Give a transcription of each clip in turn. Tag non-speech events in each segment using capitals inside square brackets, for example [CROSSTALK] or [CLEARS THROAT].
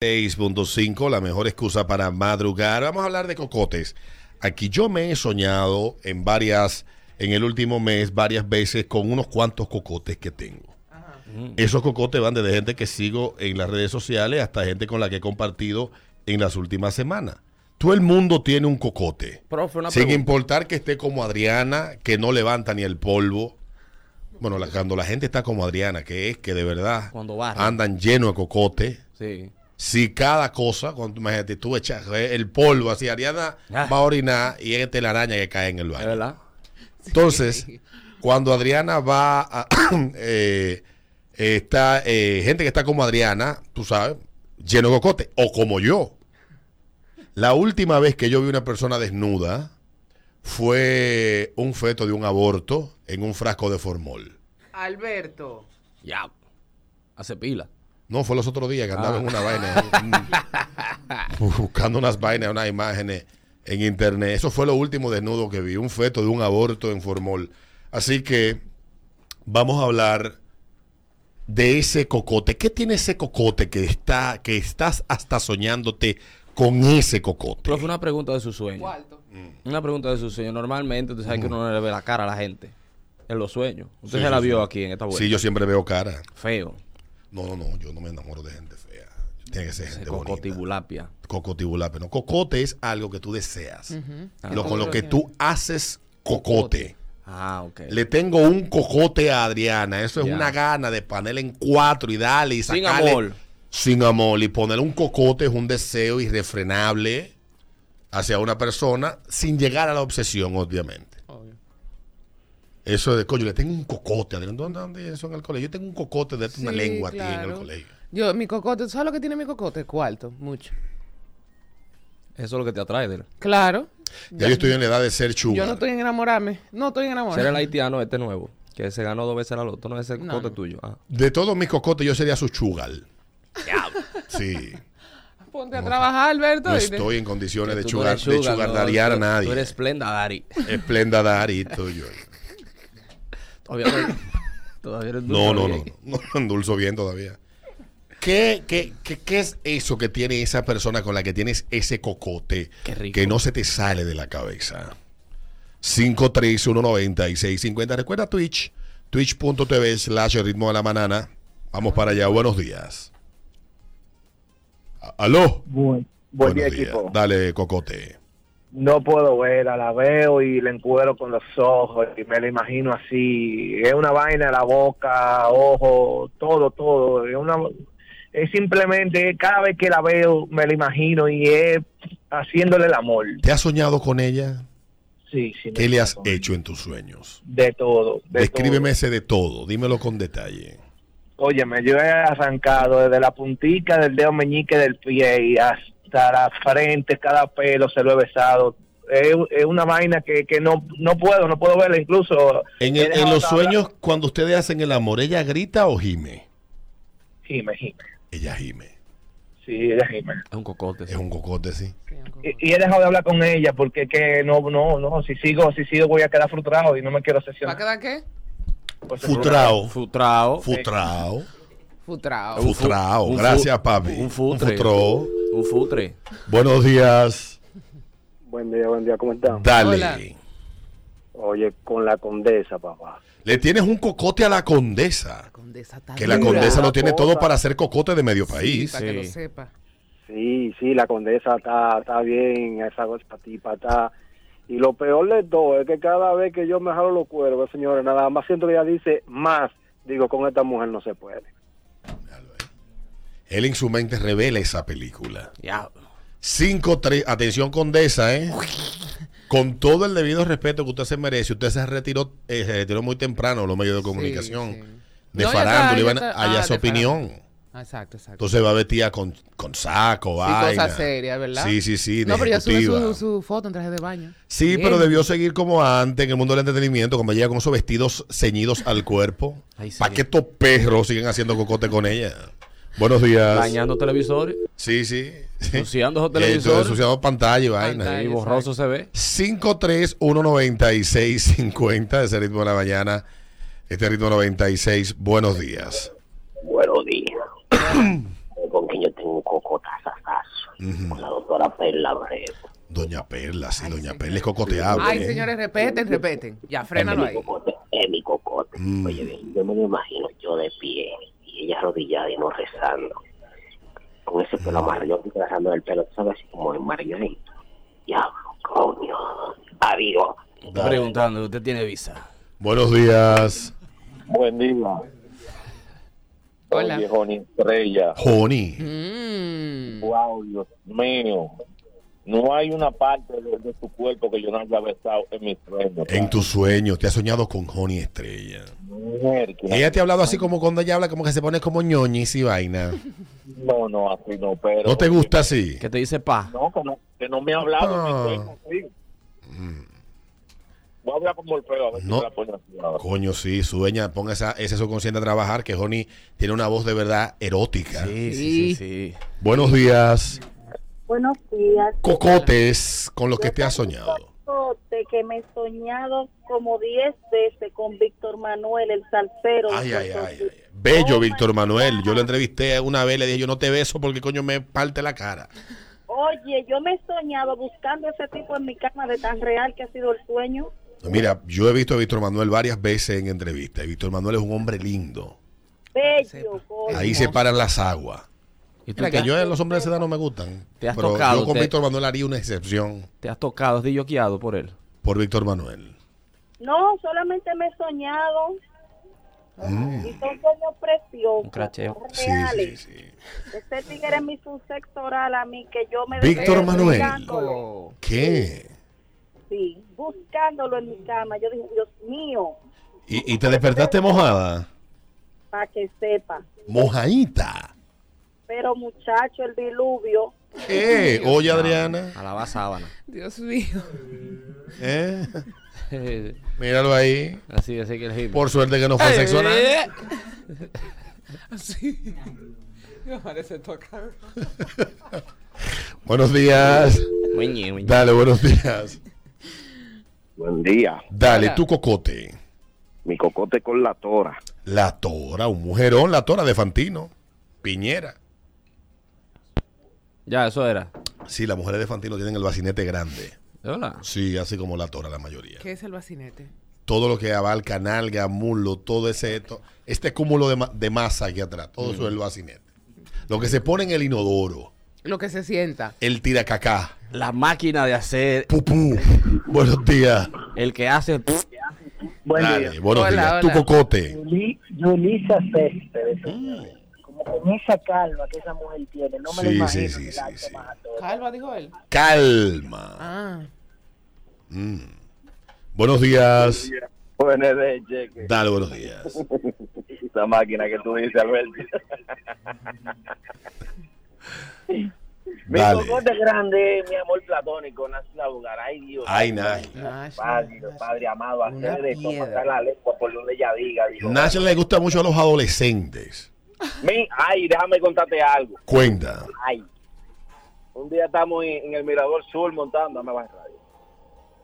6.5, la mejor excusa para madrugar. Vamos a hablar de cocotes. Aquí yo me he soñado en varias, en el último mes, varias veces con unos cuantos cocotes que tengo. Esos cocotes van desde gente que sigo en las redes sociales hasta gente con la que he compartido en las últimas semanas. Todo el mundo tiene un cocote. Profe, una sin pregunta. importar que esté como Adriana, que no levanta ni el polvo. Bueno, la- cuando la gente está como Adriana, que es que de verdad Cuando andan llenos de cocote. Sí. Si cada cosa, cuando imagínate, tú echas eh, el polvo así, Ariana Ah. va a orinar y es telaraña que cae en el ¿Es baño. verdad? Entonces, cuando Adriana va a. [CLEARS THROAT] eh, está eh, gente que está como Adriana, tú sabes, lleno de cocote, o como yo. La última vez que yo vi una persona desnuda fue un feto de un aborto en un frasco de formol. Alberto. Ya. Hace pila. No, fue los otros días que andaba Ah. en una vaina. un- [LAUGHS] buscando unas vainas, unas imágenes en internet. Eso fue lo último desnudo que vi. Un feto de un aborto en formol. Así que vamos a hablar de ese cocote. ¿Qué tiene ese cocote que está, que estás hasta soñándote con ese cocote? Profe, una pregunta de su sueño. Cuarto. Una pregunta de su sueño. Normalmente, usted sabe que uno no le ve la cara a la gente. En los sueños. Usted Sí, se la vio sí. aquí en esta vuelta. Sí, yo siempre veo cara. Feo. No, no, no, yo no me enamoro de gente fea. Tiene que ser Ese gente bonita. cocotibulapia. No, cocote es algo que tú deseas. Ah, Lo, con lo que tú haces cocote. Ah, ok. Le tengo un cocote a Adriana. Eso es una gana de ponerle en cuatro y darle y Sin sacarle- amor. Sin amor. Y ponerle un cocote es un deseo irrefrenable hacia una persona sin llegar a la obsesión, obviamente. Eso de, coño, le tengo un cocote. ¿Dónde, dónde es eso en el colegio? Yo tengo un cocote de una lengua a ti en el claro. colegio. Yo, mi cocote, ¿sabes lo que tiene mi cocote? Cuarto, mucho. Eso es lo que te atrae de él. Claro. Ya yo estoy en la edad de ser chuga. Yo no estoy en enamorarme. No estoy en Ser el enamorarme. haitiano este nuevo. Que se ganó dos veces la loto. No es el No, cocote no. tuyo. Ah. De todos mis cocotes, yo sería su chugal. Sí. Ponte a trabajar, Alberto. No estoy en condiciones de chugar, de sugar, no, a nadie. Tú eres Splenda Dari. Esplenda Darito yo. [LAUGHS] Todavía no. Todavía eres No, no, no. dulce, No endulzo bien todavía. ¿Qué, qué, qué, qué es eso que tiene esa persona con la que tienes ese cocote Qué rico. que no se te sale de la cabeza? 5319650. Recuerda Twitch, twitch.tv slash el ritmo de la banana. Vamos para allá. Buenos días. A- ¿Aló? Buen, buen día, Buenos días. equipo. Dale, cocote. No puedo verla, la veo y la encuero con los ojos y me la imagino así. Es una vaina, la boca, ojo, todo, todo. Es, una, es simplemente, cada vez que la veo, me la imagino y es haciéndole el amor. ¿Te has soñado con ella? Sí, sí. ¿Qué le has hecho en tus sueños? De todo. De Descríbeme todo. ese de todo. Dímelo con detalle. Óyeme, yo he arrancado desde la puntica del dedo meñique del pie y hasta la frente, cada pelo se lo he besado. Es, es una vaina que, que no, no puedo, no puedo verla incluso. En, el- en los hablar- sueños, cuando ustedes hacen el amor, ¿ella grita o gime? Gime, gime. Ella gime. Sí, ella gime. Es un cocote. Es un cocote, sí. Sí, un cocote. Y, y he dejado de hablar con ella porque que no, no, no, si sigo, si sigo voy a quedar frustrado y no me quiero ¿Va a sesionar. quedar qué? Pues, Futrao. Futrao. Futrao. Futrao. Un fu- Futrao. un fu- Gracias, papi. Un futre. futro. Un futre. Buenos días. Buen día, buen día, ¿cómo están? Dale. Hola. Oye, con la condesa, papá. Le tienes un cocote a la condesa. Condesa está Que la dura. condesa lo tiene todo para ser cocote de medio país. Para que lo Sí. sepa. Sí, sí, la condesa está, está bien, esa tipa está... Y lo peor de todo es que cada vez que yo me jalo los cuervos, señores, nada más siento que ella dice más. Digo, con esta mujer no se puede. Él en su mente revela esa película. Ya. 5-3. Atención, condesa, ¿eh? Con todo el debido respeto que usted se merece, usted se retiró, eh, se retiró muy temprano los medios de comunicación. sí. De No, farándula, iban a Ah, su opinión. Exacto, exacto. Entonces va vestida con, con saco, Sí, vaina. cosas serias, ¿verdad? Sí, sí, sí, No, pero ya sube ejecutiva. su, su foto en traje de baño. Sí, Bien. pero debió seguir como antes en el mundo del entretenimiento, cuando llega con esos vestidos ceñidos al cuerpo. ¿Para qué estos perros siguen haciendo cocote con ella? Buenos días. Dañando televisores. Sí, sí. Ensuciando esos televisores. ensuciando pantalla y vaina. Y borroso se ve. 5319650 de ese ritmo de la mañana. Este ritmo 96. Buenos días. Buenos días. [COUGHS] ¿Con también yo tengo un cocotazazazo Ujú. con la doctora Perla Abreu. Doña Perla, sí, Ay, Doña señor. Perla es cocoteable. Ay, ¿eh? señores, respeten, respeten. Ya, frénalo es ahí. mi cocote, es mi cocote. Mm. Oye, bien, yo me lo imagino yo de pie ella arrodillada y no rezando. Con ese pelo amarillo, yo estoy trazando el pelo, tú sabes, así como en margarito. Diablo, coño. Adiós. Está preguntando, ¿usted tiene visa? Buenos días, Buen día. Hola. Oye, Joni Estrella. Joni. Mm. Wow, Dios mío. No hay una parte de, de tu cuerpo que yo no haya besado en mis sueños. En tus sueños, te has soñado con Joni Estrella. Mujer, que- Ella te ha hablado así como cuando ella habla, como que se pone como ñoñis y vaina. No, no, así no, pero... ¿No te gusta así? ¿Qué te dice pa? No, que no, que no me ha hablado en Ah. mis sueños, sí. Voy a hablar con Morfeo a ver No. si me la pone así ahora. Coño, sí, sueña, ponga esa, ese subconsciente a trabajar, que Joni tiene una voz de verdad erótica. Sí, sí, Sí. sí, sí. Buenos días, Buenos días. cocotes, con lo que te has soñado. De que me he soñado como 10 veces con Víctor Manuel, el salsero. Ay, ay, ay, ay. Bello, Oh, Víctor Manuel. God. Yo lo entrevisté una vez, le dije, yo no te beso porque coño me parte la cara. Oye, yo me he soñado buscando ese tipo en mi cama de tan real que ha sido el sueño. Mira, yo he visto a Víctor Manuel varias veces en entrevistas. y Víctor Manuel es un hombre lindo. Bello. Ahí se paran las aguas. ¿Y tú Mira, te, que yo a los hombres de esa edad no me gustan. Te has pero tocado, yo con te- Víctor Manuel haría una excepción te has tocado, has dilloqueado por él? por Víctor Manuel. No, solamente me he soñado. Mm. Y son sueños preciosos. Un cracheo. Sí, sí, reales. sí. Este tigre hizo un sexo oral a mí que yo me Víctor Manuel. buscándolo. ¿Qué? Sí, buscándolo en mi cama. Yo dije, Dios mío, ¿Y, y te despertaste mojada? para que sepa. Mojadita. Pero muchacho, el diluvio. ¿Qué? Oye, Adriana. A la sábana. Dios mío. ¿Eh? [LAUGHS] Míralo ahí. así, así que el. Por suerte que no fue sexo anal. [LAUGHS] Así. Me parece tocar. [LAUGHS] Buenos días. Muñe, muñe. Dale, buenos días. Buen día. Dale, Hola. tu cocote. Mi cocote con la tora. La Tora, un mujerón, la Tora de Fantino. Piñera. Ya, eso era. Sí, las mujeres de Fantino tienen el bacinete grande. Hola. Sí, así como la Tora, la mayoría. ¿Qué es el bacinete? Todo lo que abarca nalga, muslo, todo ese, to- este cúmulo de, ma- de masa aquí atrás, todo eso es el bacinete. Lo que se pone en el inodoro, Lo que se sienta. el tiracacá, La máquina de hacer, pupú. [LAUGHS] Buenos días. el que hace... Buen Dale, día. buenos Hola, días. Tu cocote. Yuli- Yulisa Céspedes. Como con esa calma que esa mujer tiene. No me lo Sí, imagino. sí, sí, que sí, la hace sí. más a todo. Calva, dijo él. Calma. Ah. Mm. Buenos días. De cheque. Dale, buenos días. Esa máquina que tú dices, Alberto. Mi cocote grande, mi amor platónico, nace la lugar. Ay, Dios. Ay, Nash. Padre. Padre amado, hacer de esto, pasar la lengua por donde ella diga. Nash le gusta mucho a los adolescentes. Mi, ay, déjame contarte algo. Cuenta. Ay. Un día estamos en, en el Mirador Sur montando, bajar el radio.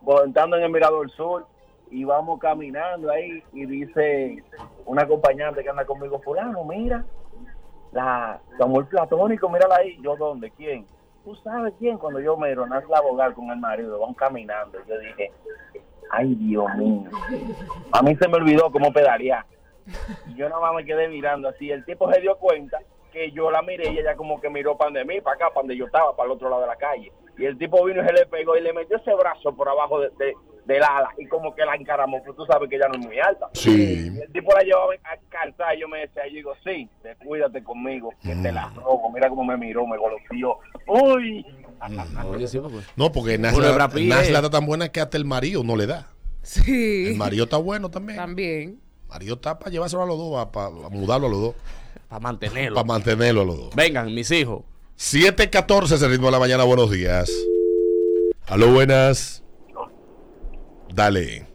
Montando en el Mirador Sur y vamos caminando ahí y dice una acompañante que anda conmigo, fulano, mira, la, amor platónico, mírala ahí. Yo, ¿dónde? ¿Quién? ¿Tú sabes quién? Cuando yo me nace la abogar con el marido, van caminando. Yo dije, ay, Dios mío. A mí se me olvidó cómo pedalear. Y yo nada más me quedé mirando así. El tipo se dio cuenta que yo la miré y ella como que miró para de mí, para acá, para donde yo estaba, para el otro lado de la calle. Y el tipo vino y se le pegó y le metió ese brazo por abajo de, de- del ala y como que la encaramó, porque tú sabes que ella no es muy alta. Sí. Y el tipo la llevaba a calzar y yo me decía, yo digo, sí, descuídate conmigo, que te la robo. Mira cómo me miró, me golpeó. Uy, pues. No, porque Nash, Uno de la, Brad Pitt, Nash eh. la da tan buena que hasta el marido no le da. Sí. El marido está bueno también. También. Marido está para llevárselo a los dos, para, mudarlo a los dos, Para mantenerlo. para mantenerlo a los dos. Vengan, mis hijos. 7.14 es el ritmo de la mañana. Buenos días. Aló, buenas. Dale.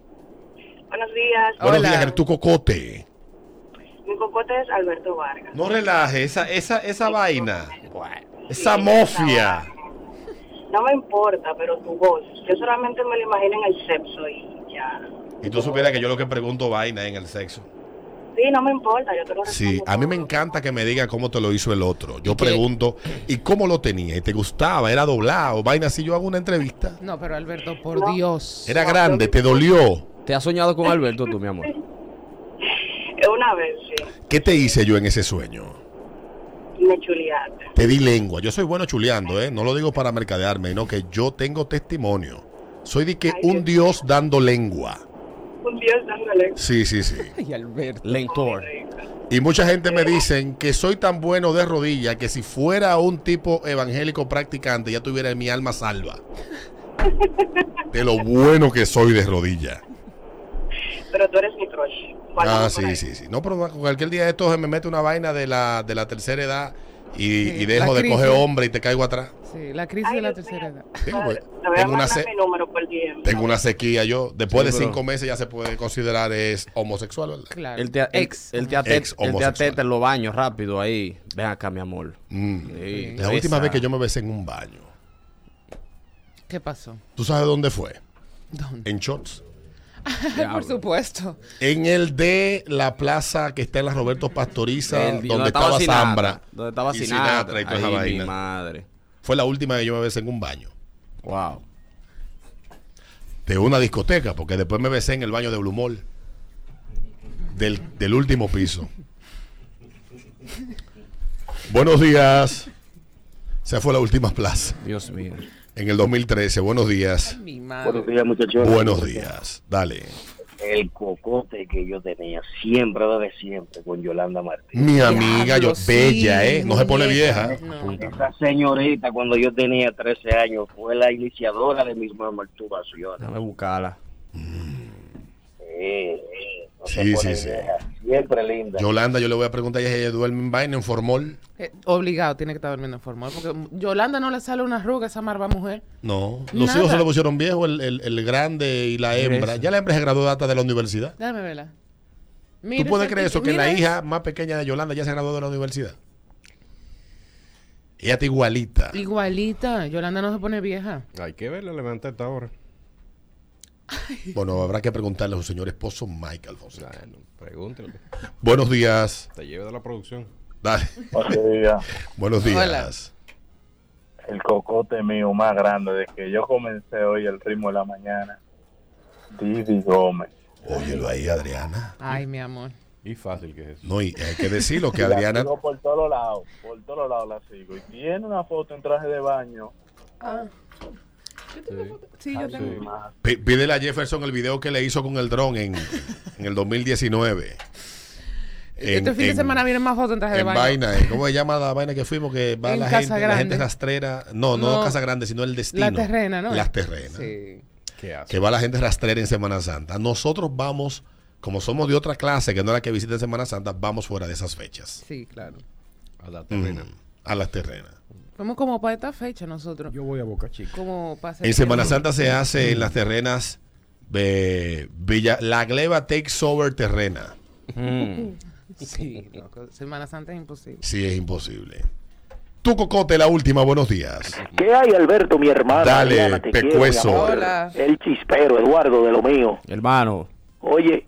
Buenos días. Buenos Hola. días, tu cocote. Mi cocote es Alberto Vargas. No relaje esa, esa, esa vaina. Esa mofia. No me importa, pero tu voz. Yo solamente me lo imagino en el sexo y ya. Y tú supieras que yo lo que pregunto vaina en el sexo. Sí, no me importa, yo te lo Sí, a mí me encanta que me diga cómo te lo hizo el otro. Yo pregunto, ¿y cómo lo tenía? ¿Y te gustaba? ¿Era doblado? Vaina, si yo hago una entrevista. No, pero Alberto, por Dios. Era grande, te dolió. ¿Te has soñado con Alberto tú, mi amor? [LAUGHS] Una vez, sí, ¿Qué te hice yo en ese sueño? me chuleaste. Te di lengua. Yo soy bueno chuleando, ¿eh? No lo digo para mercadearme, sino que yo tengo testimonio. Soy de que Ay, un Dios dando lengua. Un dios dándole. Sí, sí, sí. [LAUGHS] Ay, Alberto. Lentor. Y mucha gente me dicen que soy tan bueno de rodilla que si fuera un tipo evangélico practicante ya tuviera mi alma salva. De lo bueno que soy de rodilla. Pero tú eres mi crush. Ah, sí, sí, sí. No, pero cualquier día de estos me mete una vaina de la, de la tercera edad y, Sí, y dejo de coger hombre y te caigo atrás. Sí, la crisis Ay, de la tercera edad. Sí, pues, tengo, una se- tengo una sequía yo. Después de Sí, cinco meses ya se puede considerar es homosexual, ¿verdad? Claro. Él te, Ex. él te ateta, en los baños rápido ahí. Ven acá, mi amor. Mm. Sí, La última vez que yo me besé en un baño. ¿Qué pasó? ¿Tú sabes dónde fue? ¿Dónde? En Shorts. [LAUGHS] Por supuesto. En el de la plaza que está en la Roberto Pastoriza, El- donde estaba Zambra. Donde estaba y Sinatra. Y toda esa Ay, mi vaina. madre. Fue la última que yo me besé en un baño. Wow. De una discoteca, porque después me besé en el baño de Blue Mall. Del, del último piso. Buenos días. Esa fue la última plaza. Dios mío. En el 2013. Buenos días. Mi Buenos días, muchachos. Buenos días. Dale. El cocote que yo tenía siempre, desde siempre, con Yolanda Martínez. Mi amiga, yo, sí, bella, ¿eh? No se pone vieja. No. Esa señorita, cuando yo tenía 13 años, fue la iniciadora de mis masturbaciones. Déjame buscarla. Eh, eh, se Sí, sí, sí. vieja, Siempre linda. Yolanda, yo le voy a preguntar a ella duerme en vaina, en formol. Eh, obligado, tiene que estar durmiendo en formal. Porque Yolanda no le sale una arruga a esa marva mujer. No. Los Nada. hijos se le pusieron viejos, el, el- el grande y la hembra. Ya la hembra se graduó hasta de la universidad. Déjame verla. ¿Tú Mira puedes ese creer eso? Que la hija más pequeña de Yolanda ya se graduó de la universidad. Ella está igualita. Igualita. Yolanda no se pone vieja. Hay que verla levantar esta hora. Bueno, habrá que preguntarle a su señor esposo Michael Fonseca. Bueno, pregúntale. Buenos días. Te lleve de la producción. Dale. Oye, Buenos días. [LAUGHS] el cocote mío más grande de que yo comencé hoy el ritmo de la mañana. Didi Gómez. Óyelo ahí, Adriana. Ay, mi amor. Y fácil que es eso. No, y hay que decirlo [LAUGHS] que la Adriana. sigo por todos lados, por todos lados la sigo. Y tiene una foto en traje de baño. Sí, yo tengo. Pídele a Jefferson el video que le hizo con el dron en, en el 2019. En- este fin de semana vienen más fotos en traje de baño. vaina, ¿eh? ¿cómo se llama la vaina que fuimos? Que va En la Casa gente, la gente rastrera. No, no, No. Casa Grande, sino el destino. La terrena, ¿no? Las terrenas. Sí. ¿Qué hace? Que va la gente rastrera en Semana Santa. Nosotros vamos, como somos de otra clase, que no es la que visita en Semana Santa, vamos fuera de esas fechas. Sí, claro. A la terrena. Mm, a las terrenas. Fuimos como para esta fecha nosotros. Yo voy a Boca Chica. Como para En Semana Santa se hace en las terrenas de Villa, la gleba takes over terrena. Mm. Sí, loco. Semana Santa es imposible. Sí, es imposible. Tu cocote, la última, buenos días. ¿Qué hay, Alberto, mi hermano? Dale, quiero, pecueso. Hola. El chispero, Eduardo, de lo mío. Hermano. Oye,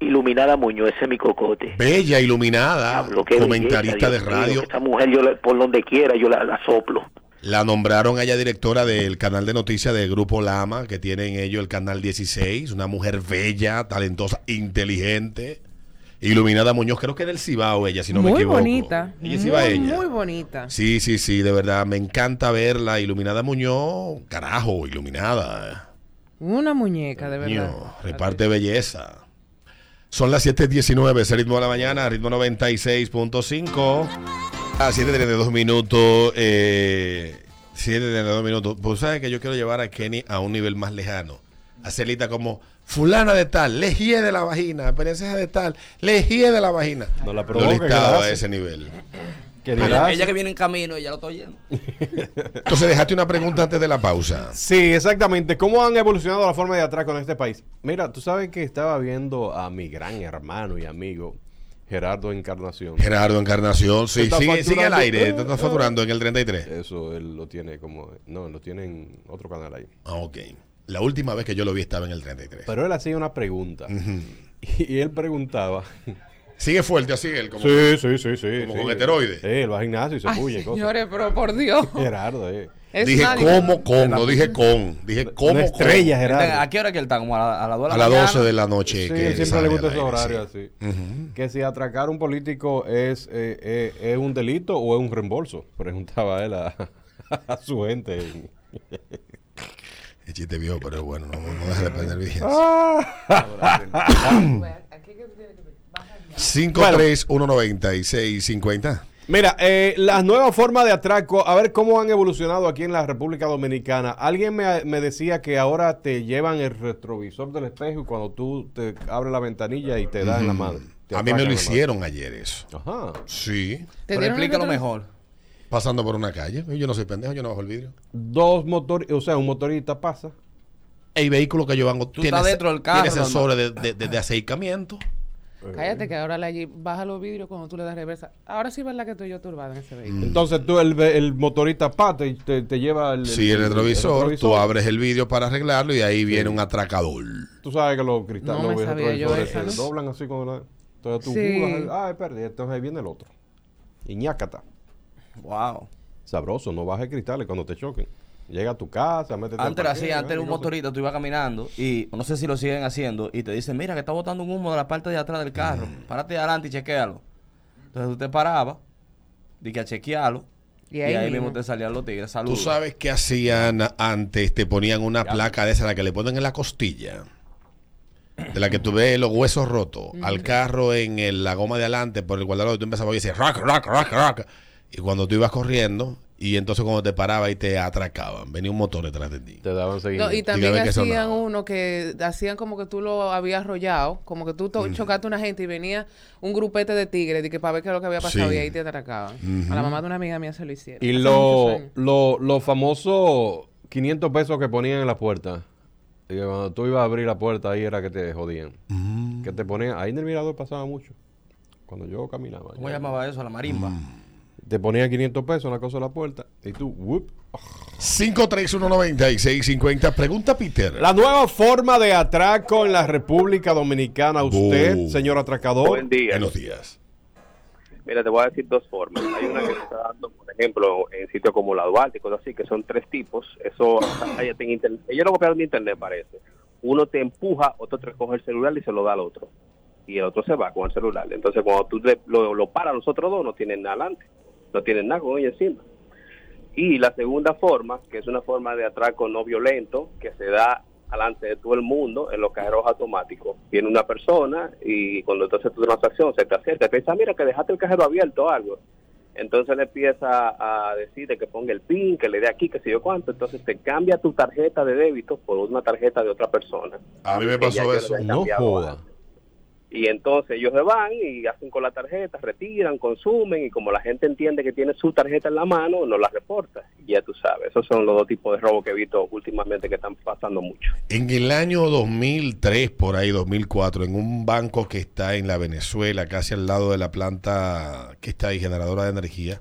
Iluminada Muñoz, ese es mi cocote. Bella, iluminada, comentarista belleza, de mío, radio. que Esa mujer, yo la- por donde quiera, yo la, la soplo. La nombraron a ella directora del canal de noticias del Grupo Lama, que tienen ellos el canal 16. Una mujer bella, talentosa, inteligente. Iluminada Muñoz, creo que del Cibao ella, si no me muy equivoco. bonita. Ella muy, cibaeña. muy bonita. Sí, sí, sí, de verdad, me encanta verla. Iluminada Muñoz, carajo, iluminada. Una muñeca, de verdad. Reparte belleza. Son las 7.19, es el ritmo de la mañana, ritmo 96.5. A 7.32 minutos. Eh, 7.32 minutos. Pues sabes que yo quiero llevar a Kenny a un nivel más lejano. Hacerlita como fulana de tal, lejía de la vagina, princesa de tal, lejía de la vagina. No la Lo provoca, que listaba a ese nivel. Ella, que viene en camino y ya lo estoy oyendo. [LAUGHS] Entonces, dejaste una pregunta antes de la pausa. Sí, exactamente. ¿Cómo han evolucionado la forma de atraco en este país? Mira, tú sabes que estaba viendo a mi gran hermano y amigo Gerardo Encarnación. Gerardo Encarnación, sí, Está sigue, sigue al aire, te estás facturando en el 33. Eso él lo tiene como. No, lo tiene en otro canal ahí. Ah, ok. La última vez que yo lo vi estaba en el 33. Pero él hacía una pregunta. [LAUGHS] Y él preguntaba Sigue fuerte así él, como Sí, sí, sí, sí. como sí. con esteroides. Sí, él va al gimnasio y se Ay, puye. cosas. señores, pero por Dios. [LAUGHS] Gerardo, eh. Es Dije nadie. como con, no dije con. Dije como estrella, con. Gerardo. ¿A qué hora que él está? Como a, la- a las 2 de A la las mañana. 12 de la noche. Sí, que siempre le gusta esos horarios sí. así. Ujú. Que si atracar a un político es, eh, eh, es un delito o es un reembolso, preguntaba él a, [LAUGHS] a su gente. El chiste viejo, pero bueno, no, no deja de perder [LAUGHS] vigencia. Aquí que tú tienes que-. 5319650. Mira, eh, las nuevas formas de atraco, a ver cómo han evolucionado aquí en la República Dominicana. Alguien me, me decía que ahora te llevan el retrovisor del espejo y cuando tú te abres la ventanilla y te dan en la madre. A mí me lo hicieron ayer eso. Ajá. Sí. ¿Te Pero explícalo mejor. Pasando por una calle. Yo no soy pendejo, yo no bajo el vidrio. Dos motores, o sea, un motorista pasa. El vehículo que Tú tiene, dentro del carro, tiene sensores de, de, de- de acercamiento. Cállate que ahora la Jeep baja los vidrios cuando tú le das reversa. Ahora sí es verdad que estoy yo turbada en ese vehículo. Entonces tú, el, el motorista pata y te, te lleva el, Sí, el retrovisor, tú retrovisor. abres el vidrio para arreglarlo y ahí viene un atracador. Tú sabes que los cristales, No los retrovisores se doblan así como la... Entonces tú Sí. ah, perdí, entonces ahí viene el otro. Y ñácata. Wow. Sabroso, no bajes cristales cuando te choquen. Llega a tu casa, métete Antes era así, antes era un y motorista, tú ibas caminando y no sé si lo siguen haciendo y te dicen, mira que está botando un humo de la parte de atrás del carro, Mm. párate adelante y chequealo. Entonces tú te parabas, di que a chequearlo Y y ahí ahí, mismo. mismo te salían los tigres. Tú Saludos. sabes que hacían antes, te ponían una placa de esa, la que le ponen en la costilla. De la que tú ves los huesos rotos. Al carro en el- la goma de adelante, por el guardalodo, tú empezabas a oír ese rock, rock, rock, rock. Y cuando tú ibas corriendo, y entonces cuando te parabas y te atracaban, venía un motor detrás de ti. Te daban seguimiento. No, y también hacían uno que hacían como que tú lo habías arrollado, como que tú to- chocaste a una gente y venía un grupete de tigres de que para ver qué es lo que había pasado Sí. y ahí te atracaban. A la mamá de una amiga mía se lo hicieron. Y lo, lo, lo famoso 500 pesos que ponían en la puerta. Y que cuando tú ibas a abrir la puerta, ahí era que te jodían. Mm. Que te ponían, ahí en el mirador pasaba mucho. Cuando yo caminaba. ¿Cómo ya. llamaba eso? La marimba. Te ponían 500 pesos en la cosa de la puerta. Y tú, whoop. 5319650. Pregunta Peter. La nueva forma de atraco en la República Dominicana. Usted, señor atracador. Buen día. Buenos días. Mira, te voy a decir dos formas. Hay una que se está dando, por ejemplo, en sitios como la Duarte y cosas así, que son tres tipos. Eso, hay en internet. Ellos lo copiaron de internet, parece. Uno te empuja, otro te coge el celular y se lo da al otro. Y el otro se va con el celular. Entonces, cuando tú le- lo, lo paras, los otros dos no tienen nada adelante. No tienen nada con ellos encima. Y la segunda forma, que es una forma de atraco no violento, que se da alante de todo el mundo en los cajeros automáticos. Viene una persona y cuando entonces tu transacción se te acerca, te dice, "Ah, mira que dejaste el cajero abierto o algo. Entonces le empieza a decirte que ponga el PIN, que le dé aquí, que sé yo cuánto. Entonces te cambia tu tarjeta de débito por una tarjeta de otra persona. A mí me pasó eso. No joda. Y entonces ellos se van y hacen con la tarjeta, retiran, consumen y como la gente entiende que tiene su tarjeta en la mano, no la reporta. Ya tú sabes, esos son los dos tipos de robo que he visto últimamente que están pasando mucho. En el año 2003, por ahí, 2004, en un banco que está en la Venezuela, casi al lado de la planta que está ahí, generadora de energía,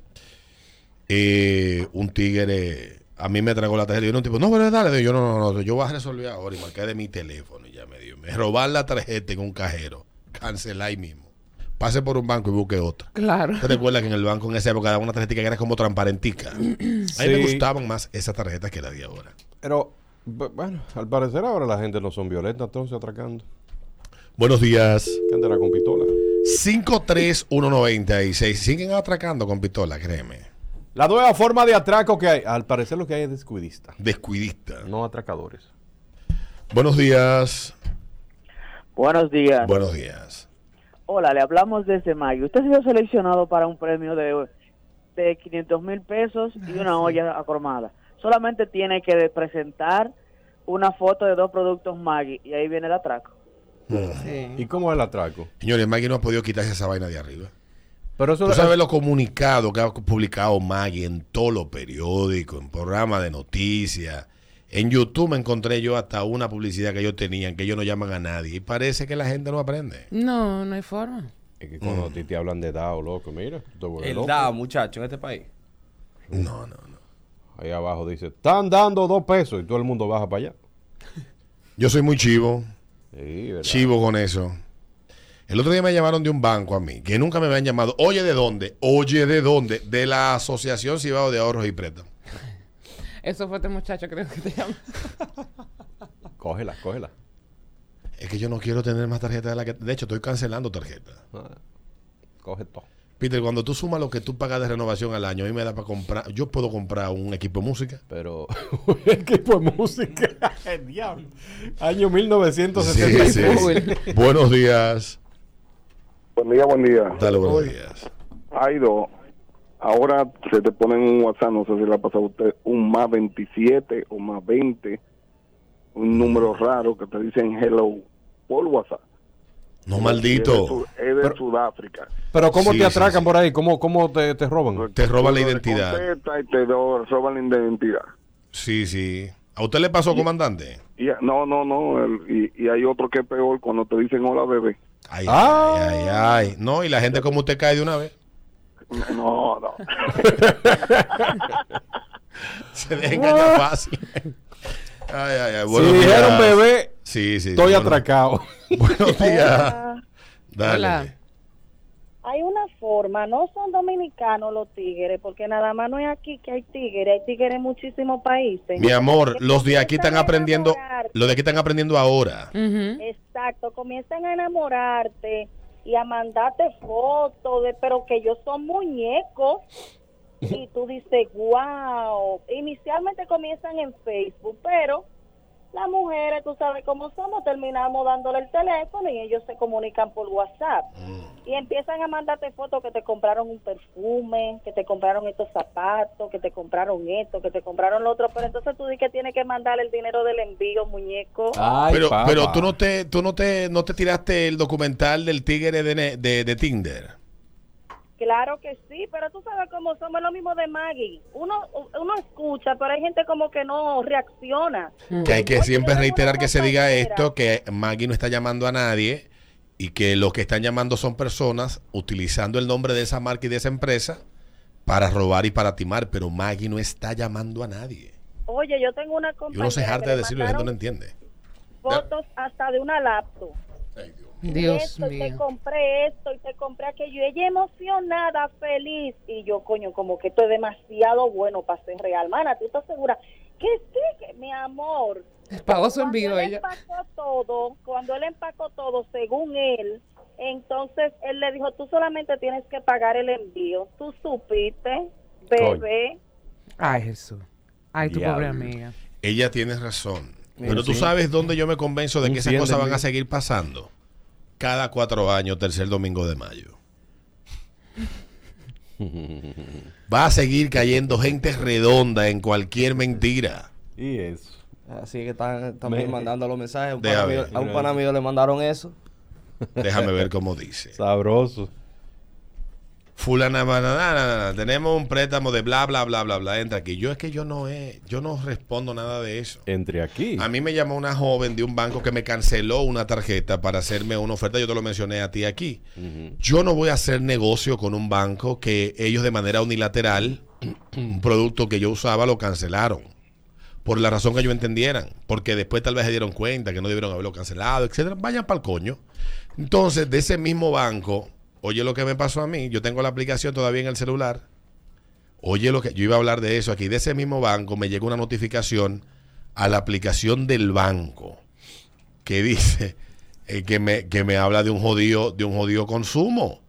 eh, un tigre a mí me tragó la tarjeta. Y yo un tipo, no, pero dale, yo no, no, no, yo voy a resolver ahora y marqué de mi teléfono y ya me dio. Me robar la tarjeta en un cajero, cancelar ahí mismo. Pase por un banco y busque otra. Claro. ¿Te recuerdas que en el banco en esa época daban una tarjeta que era como transparentica? A mí me gustaban más esas tarjetas que las de ahora. Pero, bu- bueno, al parecer ahora la gente no son violentas, entonces atracando. Buenos días. ¿Qué andará con pistola? 53196. Siguen atracando con pistola, créeme. La nueva forma de atraco que hay, al parecer lo que hay es descuidista, Descuidista. no atracadores. Buenos días. Buenos días. Buenos días. Hola, le hablamos desde mayo. Usted ha sido seleccionado para un premio de, de 500 mil pesos y una olla acromada. Solamente tiene que presentar una foto de dos productos Maggi y ahí viene el atraco. ¿Y cómo es el atraco? Señores, Maggie no ha podido quitarse esa vaina de arriba. Pero eso Tú sabes los comunicados que ha publicado Maggie en todos los periódicos, en programas de noticias. En YouTube me encontré yo hasta una publicidad que ellos tenían, que ellos no llaman a nadie. Y parece que la gente no aprende. No, no hay forma. Es que cuando a ti te hablan de DAO, loco, mira, te El loco. DAO, muchacho, en este país. No, no, no. Ahí abajo dice, están dando dos pesos y todo el mundo baja para allá. Yo soy muy chivo. Sí, ¿verdad? Chivo con eso. El otro día me llamaron de un banco a mí, que nunca me habían llamado. Oye, ¿de dónde? Oye, ¿de dónde? De la Asociación Cibao de Ahorros y Préstamos. Eso fue este muchacho, creo que te llama. [LAUGHS] Cógela, cógela. Es que yo no quiero tener más tarjetas de la que... De hecho, estoy cancelando tarjetas. Ah, coge todo. Peter, cuando tú sumas lo que tú pagas de renovación al año, a mí me da para comprar... Yo puedo comprar un equipo de música. Pero [LAUGHS] un equipo de música. [LAUGHS] El diablo. Año Sí, 1976. sí. Buenos días. Buen día, buen día. Dale, buenos días. Hay dos. Ahora se te pone en un WhatsApp, no sé si le ha pasado a usted, un más 27 o más 20, un número raro que te dicen hello por WhatsApp. No, Es de, maldito. Es de Sudáfrica. Pero ¿cómo Sí, te atracan sí. por ahí? ¿Cómo, cómo te, te roban? Te roban la identidad. Y te roban la identidad. Sí, sí. ¿A usted le pasó, comandante? Y, no, no, no. el- y, y hay otro que es peor cuando te dicen hola bebé. Ay, Ah. ay, ay, ay. No, y la gente como usted cae de una vez. No, no. [LAUGHS] Se deja engañar fácil. Ay, ay, ay. Si Buenos dijeron días. bebé, Sí, sí. estoy bueno. atracado. [LAUGHS] Buenos días. Dale. Hola. Hay una forma, no son dominicanos los tigres, porque nada más no es aquí que hay tigres, hay tigres en muchísimos países. Mi amor, los de aquí están aprendiendo, los de aquí están aprendiendo ahora. Exacto, comienzan a enamorarte y a mandarte fotos, de, pero que ellos son muñecos. Y tú dices, wow. Inicialmente comienzan en Facebook, pero las mujeres, tú sabes cómo somos, terminamos dándole el teléfono y ellos se comunican por WhatsApp. Y empiezan a mandarte fotos que te compraron un perfume, que te compraron estos zapatos, que te compraron esto, que te compraron lo otro. Pero entonces tú dices que tienes que mandar el dinero del envío, muñeco. Ay, pero, pero tú no te, tú no te, no te tiraste el documental del tigre de, de Tinder. Claro que sí, pero tú sabes cómo somos lo mismo de Maggie. Uno uno escucha, pero hay gente como que no reacciona. Que hay que Oye, siempre reiterar que se diga esto, que Maggie no está llamando a nadie y que los que están llamando son personas utilizando el nombre de esa marca y de esa empresa para robar y para timar, pero Maggie no está llamando a nadie. Oye, yo tengo una Y compañera uno se harta de decirlo y la gente no entiende. fotos hasta de una laptop. Dios esto, y te mío. compré esto y te compré aquello. Y ella emocionada, feliz. Y yo, coño, como que esto es demasiado bueno para ser real. Mana, ¿tú estás segura? Que sí, que, mi amor. [LAUGHS] Pagó su Cuando envío él ella. empacó todo, cuando él empacó todo, según él, entonces él le dijo, tú solamente tienes que pagar el envío. Tú supiste, bebé. Ay, Jesús. Ay, tu Diablo. pobre amiga. Ella tiene razón. Pero tú sí. sabes dónde yo me convenzo de que esas cosas van a seguir pasando. Cada cuatro años, tercer domingo de mayo. Va a seguir cayendo gente redonda en cualquier mentira. Y eso. Así que están también Me- mandando los mensajes. Un pana mío- a un pana mío le mandaron eso. Déjame ver cómo dice. Sabroso. Fulana, banana, tenemos un préstamo de bla, bla, bla, bla, bla. Entra aquí. Yo es que yo no he, yo no respondo nada de eso. Entre aquí. A mí me llamó una joven de un banco que me canceló una tarjeta para hacerme una oferta. Yo te lo mencioné a ti aquí. Yo no voy a hacer negocio con un banco que ellos de manera unilateral, [CLEARS THROAT] un producto que yo usaba, lo cancelaron. Por la razón que ellos entendieran. Porque después tal vez se dieron cuenta que no debieron haberlo cancelado, etcétera. Vayan para el coño. Entonces, de ese mismo banco, oye lo que me pasó a mí. Yo tengo la aplicación todavía en el celular. Oye lo que yo iba a hablar de eso aquí. De ese mismo banco me llegó una notificación a la aplicación del banco que dice eh, que, me, que me habla de un jodido, de un jodido consumo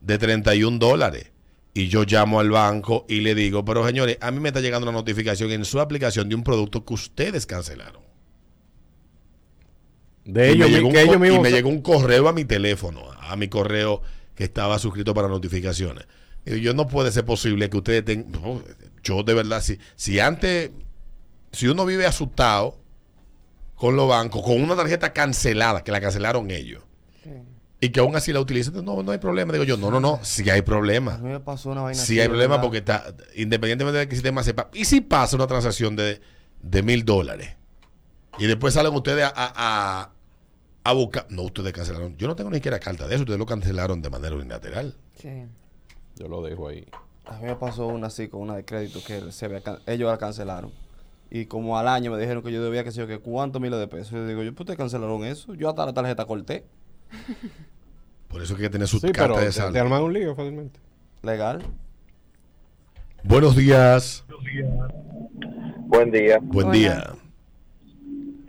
de 31 dólares. Y yo llamo al banco y le digo, pero señores, a mí me está llegando una notificación en su aplicación de un producto que ustedes cancelaron. De Y ellos, me llegó que ellos y mismos. me llegó un correo a mi teléfono, a mi correo que estaba suscrito para notificaciones. Digo, yo no puede ser posible que ustedes tengan... no, yo de verdad, si, si antes, si uno vive asustado con los bancos, con una tarjeta cancelada, que la cancelaron ellos, y que aún así la utilizan, no, no hay problema. Digo yo, no, no, no, sí hay A problema. mí me pasó una vaina Sí así, hay problema porque está, independientemente de que el sistema sepa, y si pasa una transacción de de mil dólares y después salen ustedes a, a, a- buscar, no, ustedes cancelaron, yo no tengo ni siquiera carta de eso, ustedes lo cancelaron de manera unilateral. Sí. Yo lo dejo ahí. A mí me pasó una así con una de crédito que se había can- ellos la cancelaron. Y como al año me dijeron que yo debía que sé yo que cuántos miles de pesos. Yo digo, yo pues te cancelaron eso. Yo hasta la tarjeta corté. [LAUGHS] Por eso hay que tener su Sí, carta pero de te, saldo. te arman un lío fácilmente. Legal. Buenos días. Buen día. Buen Hola. día.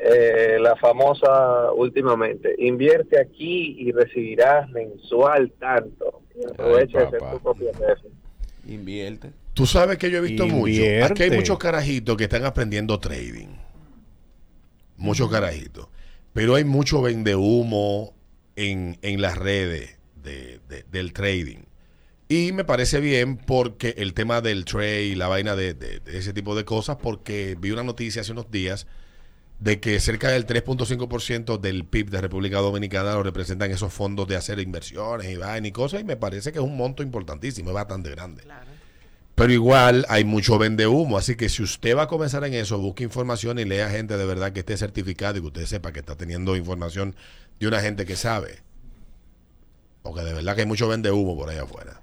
Eh, la famosa últimamente, invierte aquí y recibirás mensual tanto. Aprovecha de ser tu propio jefe. Invierte. Tú sabes que yo he visto mucho. Invierte. Aquí hay muchos carajitos que están aprendiendo trading. Muchos carajitos. Pero hay mucho vende humo en, en las redes de- de- del trading. Y me parece bien porque el tema del trade y la vaina de, de- de ese tipo de cosas, porque vi una noticia hace unos días de que cerca del 3.5% del PIB de República Dominicana lo representan esos fondos de hacer inversiones y vaina y cosas, y me parece que es un monto importantísimo, es bastante grande. Pero igual hay mucho vende humo, así que si usted va a comenzar en eso, busque información y lea gente de verdad que esté certificada y que usted sepa que está teniendo información de una gente que sabe. Porque de verdad que hay mucho vende humo por ahí afuera.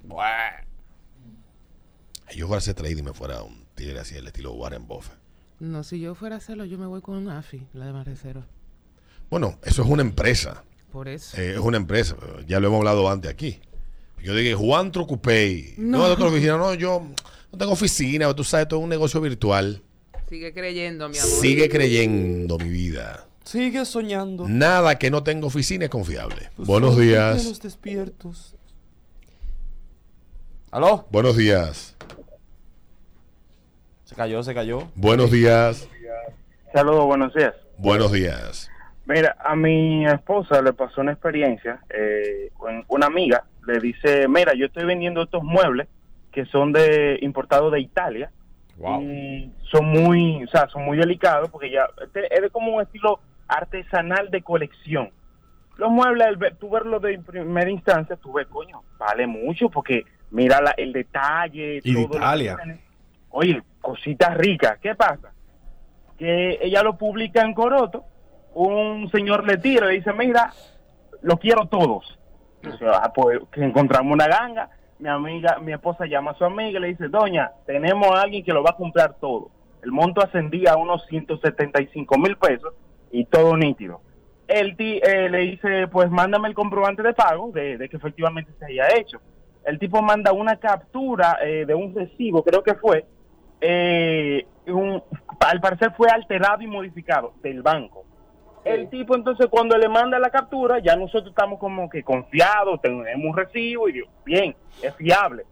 Si yo fuera a hacer trading y me fuera un tigre así, el estilo Warren Buffett. No, si yo fuera a hacerlo, yo me voy con un AFI, la de Marrecero. Bueno, eso es una empresa. Por eso. Eh, es una empresa. Ya lo hemos hablado antes aquí. Yo dije, Juan Trocupey. No, No. otra oficina. No, yo no tengo oficina. Tú sabes, todo es un negocio virtual. Sigue creyendo, mi amor. Sigue creyendo mi vida. Sigue soñando. Nada que no tenga oficina es confiable. Tus Buenos días. llenos despiertos. ¿Aló? Buenos días. Se cayó, se cayó. Buenos días. Saludos, buenos días. Buenos días. Mira, a mi esposa le pasó una experiencia. eh, con una amiga le dice, mira, yo estoy vendiendo estos muebles que son de importados de Italia. Y son muy, o sea, son muy delicados porque ya este es de como un estilo artesanal de colección. Los muebles, al ver- tú verlos de primera instancia, tú ves, coño, vale mucho porque mira la- el detalle. Y de todo lo que Italia. Oye, cositas ricas. ¿Qué pasa? Que ella lo publica en Coroto, un señor le tira y dice, mira, lo quiero todos. "Ah, pues que encontramos una ganga. Mi amiga, mi esposa llama a su amiga y le dice, doña, tenemos a alguien que lo va a comprar todo. El monto ascendía a unos 175 mil pesos y todo nítido. El ti- eh, le dice, pues mándame el comprobante de pago de, de que efectivamente se haya hecho. El tipo manda una captura eh, de un recibo, creo que fue, eh, un- al parecer fue alterado y modificado del banco. El tipo entonces cuando le manda la captura, ya nosotros estamos como que confiados, tenemos un recibo y digo, bien, es fiable.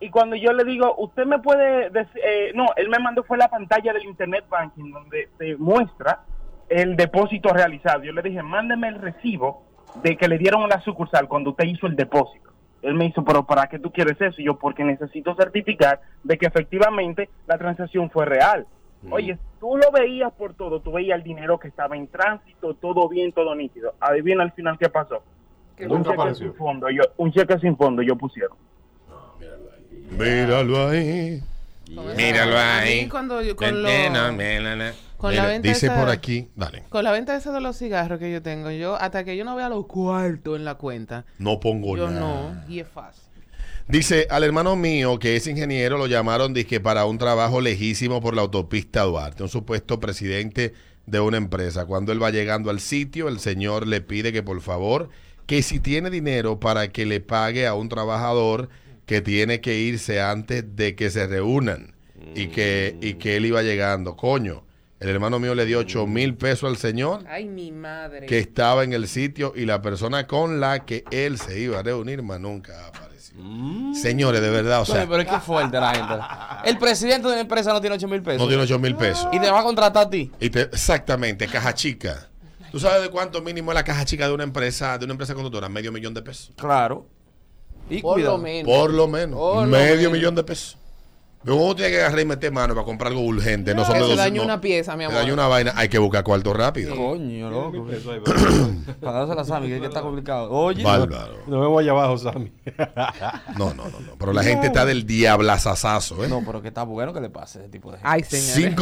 Y cuando yo le digo, usted me puede decir, eh, no, él me mandó fue la pantalla del Internet Banking donde te muestra el depósito realizado. Yo le dije, mándeme el recibo de que le dieron a la sucursal cuando usted hizo el depósito. Él me hizo, pero ¿para qué tú quieres eso? Y yo, porque necesito certificar de que efectivamente la transacción fue real. Oye, tú lo veías por todo, tú veías el dinero que estaba en tránsito, todo bien, todo nítido. Adivina al final qué pasó. Un Nunca cheque apareció. sin fondo, yo, un cheque sin fondo, yo pusieron. Míralo ahí. Míralo A mí ahí. cuando yo- con lo- Con Mira, la venta dice esa- por aquí, dale, Con la venta esa de los cigarros que yo tengo, yo hasta que yo no vea los cuartos en la cuenta, no pongo yo nada. no, y es fácil. Dice, al hermano mío, que es ingeniero, lo llamaron dizque para un trabajo lejísimo por la autopista Duarte, un supuesto presidente de una empresa. Cuando él va llegando al sitio, el señor le pide que por favor, que si tiene dinero para que le pague a un trabajador que tiene que irse antes de que se reúnan y que, y que él iba llegando. Coño, el hermano mío le dio 8 mil pesos al señor Ay, mi madre. que estaba en el sitio y la persona con la que él se iba a reunir más nunca apareció. Señores, de verdad, o sea, Oye, pero es que fuerte la gente. El presidente de una empresa no tiene 8 mil pesos. no tiene 8 mil pesos. Y te va a contratar a ti. Y te- exactamente, caja chica. ¿Tú sabes de cuánto mínimo es la caja chica de una empresa, de una empresa conductora? Medio millón de pesos. Claro. Y Por cuidado. lo menos. Por lo menos. Por lo medio menos. millón de pesos. Uno tiene que agarrar y meter mano para comprar algo urgente. No, son que de se dos- dañó no, una pieza, mi se amor. dañó una vaina. Hay que buscar cuarto rápido. Coño, loco. [CLEARS THROAT] Para darse la Sammy, que es que está complicado. Oye. Bárbaro. Nos vemos allá abajo, Sammy. No, no, no, no. Pero la gente está del diablazazazo, ¿eh? No, pero que está bueno que le pase ese tipo de gente. Ay, señores.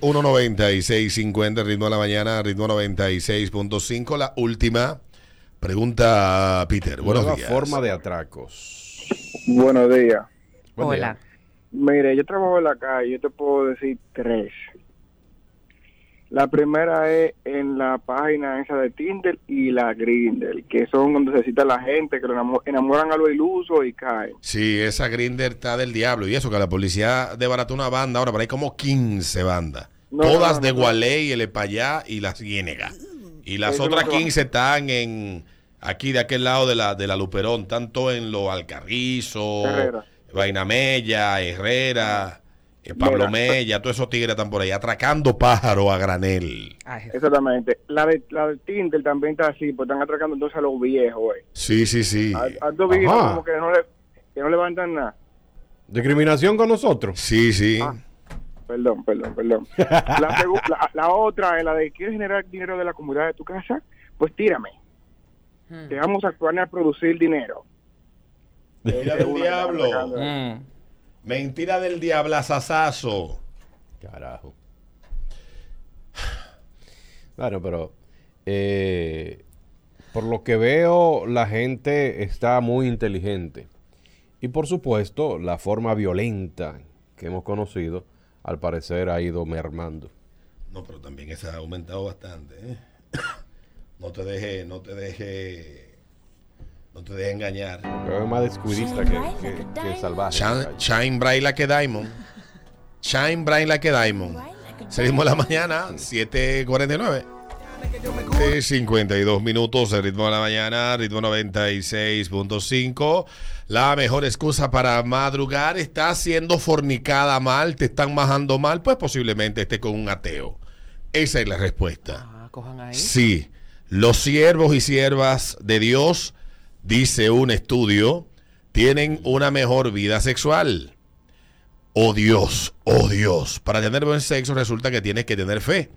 5319650, ritmo de la mañana, ritmo 96.5. La última pregunta, Peter. Buenos Nueva días. forma de atracos. Buenos días. Buen día. Mire, yo trabajo en la calle, yo te puedo decir tres. La primera es en la página esa de Tinder y la Grindr, que son donde se cita la gente, que lo enamo- enamoran a lo iluso y caen. Sí, esa Grinder está del diablo. Y eso, que la policía desbarató una banda ahora, pero hay como 15 bandas. No, Todas no, de no. Gualey, el Epayá y la Ciénega. Y las otras no se va. 15 están en aquí de aquel lado de la, de la Luperón, tanto en los Alcarrizo, Herrera. Vaina Mella, Herrera, eh, Pablo Mira. Mella, todos esos tigres están por ahí atracando pájaros a granel. Exactamente. La de, la de Tinder también está así, pues están atracando entonces a los viejos, güey. Sí, sí, sí. A, a dos viejos como que no, le, que no levantan nada. Discriminación con nosotros. Sí, sí. Ah. Perdón, perdón, perdón. [LAUGHS] La, segu- la, la otra es la de ¿quieres generar dinero de la comunidad de tu casa? Pues tírame. Te vamos a actuar a producir dinero. Mentira Esa es [LAUGHS] del diablo. Mentira del diablazazazo. Carajo. Claro, pero eh, por lo que veo, la gente está muy inteligente. Y por supuesto, la forma violenta que hemos conocido, al parecer ha ido mermando. No, pero también esa ha aumentado bastante. ¿eh? [COUGHS] No te deje, no te deje, no te deje engañar. Creo que es más descuidista que, que- que salvaje. Shine, shine bright like a diamond. Shine bright like a diamond. Seguimos la mañana, 7.49. Eh, 52 minutos, el ritmo de la mañana, ritmo 96.5. La mejor excusa para madrugar está siendo fornicada mal, te están majando mal, pues posiblemente esté con un ateo. Esa es la respuesta. Ah, cojan ahí. Sí, los siervos y siervas de Dios, dice un estudio, tienen una mejor vida sexual. Oh Dios, oh Dios, para tener buen sexo resulta que tienes que tener fe.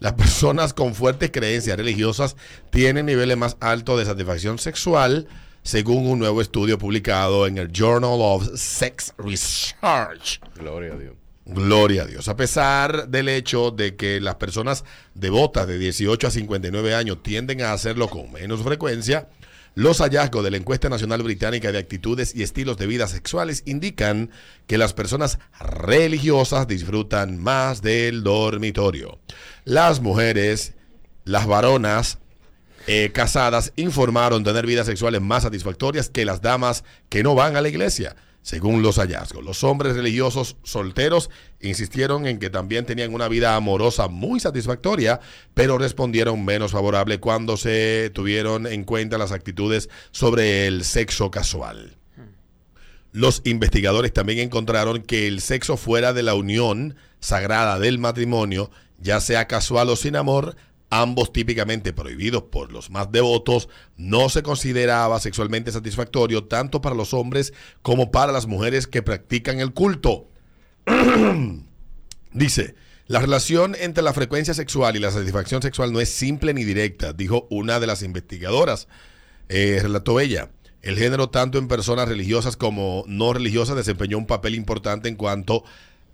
Las personas con fuertes creencias religiosas tienen niveles más altos de satisfacción sexual, según un nuevo estudio publicado en el Journal of Sex Research. Gloria a Dios. Gloria a Dios. A pesar del hecho de que las personas devotas de 18 a 59 años tienden a hacerlo con menos frecuencia, los hallazgos de la encuesta nacional británica de actitudes y estilos de vida sexuales indican que las personas religiosas disfrutan más del dormitorio. Las mujeres, las varonas eh, casadas informaron tener vidas sexuales más satisfactorias que las damas que no van a la iglesia, según los hallazgos. Los hombres religiosos solteros insistieron en que también tenían una vida amorosa muy satisfactoria, pero respondieron menos favorable cuando se tuvieron en cuenta las actitudes sobre el sexo casual. Los investigadores también encontraron que el sexo fuera de la unión sagrada del matrimonio, ya sea casual o sin amor, ambos típicamente prohibidos por los más devotos, no se consideraba sexualmente satisfactorio tanto para los hombres como para las mujeres que practican el culto. [CLEARS THROAT] Dice, la relación entre la frecuencia sexual y la satisfacción sexual no es simple ni directa, dijo una de las investigadoras. Eh, relató ella. El género, tanto en personas religiosas como no religiosas, desempeñó un papel importante en cuanto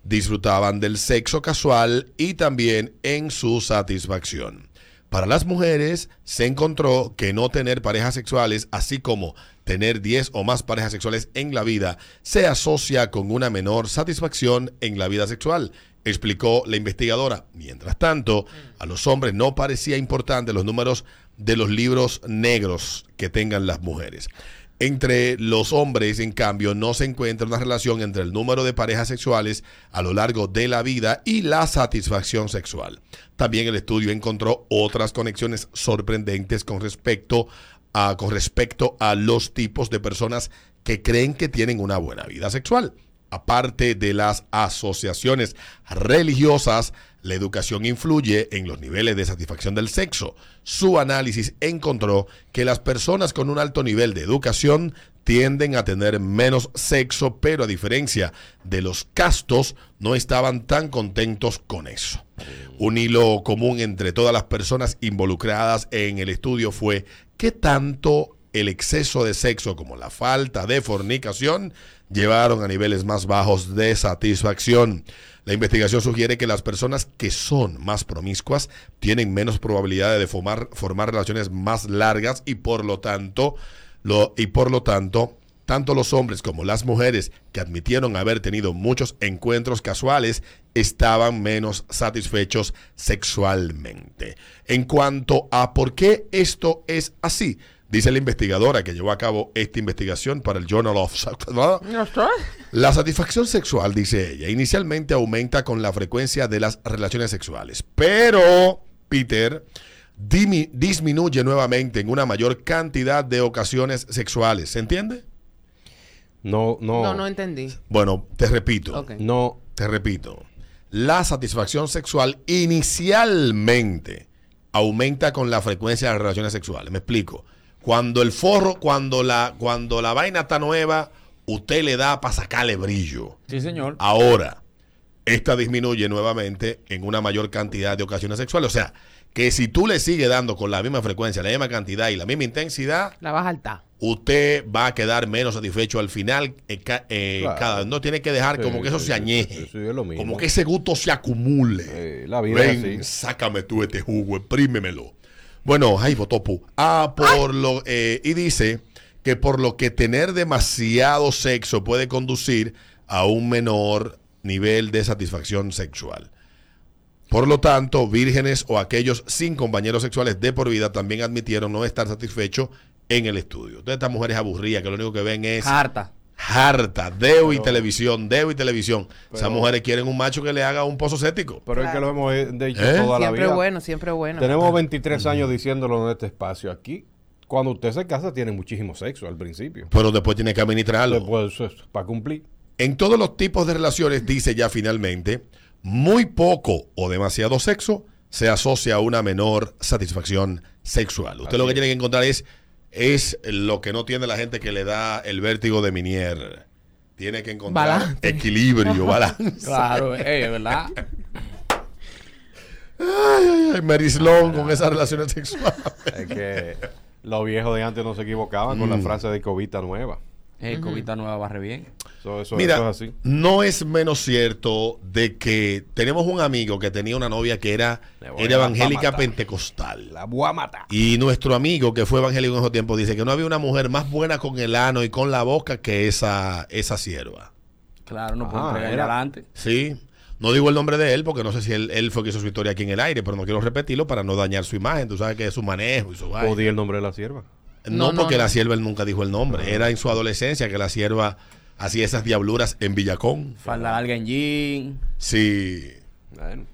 disfrutaban del sexo casual y también en su satisfacción. Para las mujeres se encontró que no tener parejas sexuales, así como tener 10 o más parejas sexuales en la vida, se asocia con una menor satisfacción en la vida sexual, explicó la investigadora. Mientras tanto, a los hombres no parecía importante los números de los libros negros que tengan las mujeres. Entre los hombres, en cambio, no se encuentra una relación entre el número de parejas sexuales a lo largo de la vida y la satisfacción sexual. También el estudio encontró otras conexiones sorprendentes con respecto a, con respecto a los tipos de personas que creen que tienen una buena vida sexual. Aparte de las asociaciones religiosas, la educación influye en los niveles de satisfacción del sexo. Su análisis encontró que las personas con un alto nivel de educación tienden a tener menos sexo, pero a diferencia de los castos, no estaban tan contentos con eso. Un hilo común entre todas las personas involucradas en el estudio fue que tanto el exceso de sexo como la falta de fornicación llevaron a niveles más bajos de satisfacción. La investigación sugiere que las personas que son más promiscuas tienen menos probabilidades de formar, relaciones más largas y por lo tanto, y por lo tanto tanto los hombres como las mujeres que admitieron haber tenido muchos encuentros casuales estaban menos satisfechos sexualmente. En cuanto a por qué esto es así, dice la investigadora que llevó a cabo esta investigación para el Journal of la satisfacción sexual, dice ella, inicialmente aumenta con la frecuencia de las relaciones sexuales, pero, Peter, disminuye nuevamente en una mayor cantidad de ocasiones sexuales. ¿Se entiende? No, no. No, no entendí. Bueno, te repito. No. Te repito. La satisfacción sexual inicialmente aumenta con la frecuencia de las relaciones sexuales. Me explico. Cuando el forro, cuando la, cuando la vaina está nueva, usted le da para sacarle brillo. Sí, señor. Ahora, esta disminuye nuevamente en una mayor cantidad de ocasiones sexuales. O sea, que si tú le sigues dando con la misma frecuencia, la misma cantidad y la misma intensidad, La vas a saltar. usted va a quedar menos satisfecho al final. eh, eh, Claro. cada no tiene que dejar Sí, como que eso sí, se añeje. sí, sí, es lo mismo. como que ese gusto se acumule. Eh, la vida Ven, es así. sácame tú este jugo, exprímemelo. Bueno, ay, Botopu. Ah, por lo. eh, y dice que por lo que tener demasiado sexo puede conducir a un menor nivel de satisfacción sexual. Por lo tanto, vírgenes o aquellos sin compañeros sexuales de por vida también admitieron no estar satisfechos en el estudio. Todas estas mujeres aburridas que lo único que ven es Harta. Harta, deo y televisión, deo y televisión. Esas mujeres quieren un macho que le haga un pozo séptico. Pero es que lo hemos dicho ¿Eh? toda la Siempre vida. bueno, siempre bueno. Tenemos 23 años diciéndolo en este espacio aquí. Cuando usted se casa tiene muchísimo sexo al principio. Pero después tiene que administrarlo. Después, para cumplir. En todos los tipos de relaciones, dice ya finalmente, muy poco o demasiado sexo se asocia a una menor satisfacción sexual. Usted Así lo que es. tiene que encontrar es, es lo que no tiene la gente que le da el vértigo de Minier. Tiene que encontrar Balance. equilibrio, [LAUGHS] balance. Claro, eh, es verdad. Ay, ay, ay, Mary Sloan con esas relaciones sexuales. Es que los viejos de antes no se equivocaban con la Mm. frase de cobita nueva. Eh, cobita nueva barre bien. Eso, eso- Mira, eso es así. no es menos cierto de que tenemos un amigo que tenía una novia que era, era evangélica pentecostal. La voy a matar. Y nuestro amigo que fue evangélico en esos tiempos dice que no había una mujer más buena con el ano y con la boca que esa, esa sierva. Claro, no puedo Ah, entregar era- adelante. Sí. No digo el nombre de él porque no sé si él, él fue que hizo su historia aquí en el aire, pero no quiero repetirlo para no dañar su imagen. Tú sabes que es su manejo y su. O di el nombre de la sierva. No, No, no, porque no. la sierva él nunca dijo el nombre. Era en su adolescencia que la sierva hacía esas diabluras en Villacón. Falda larga en jean. Sí. Bueno.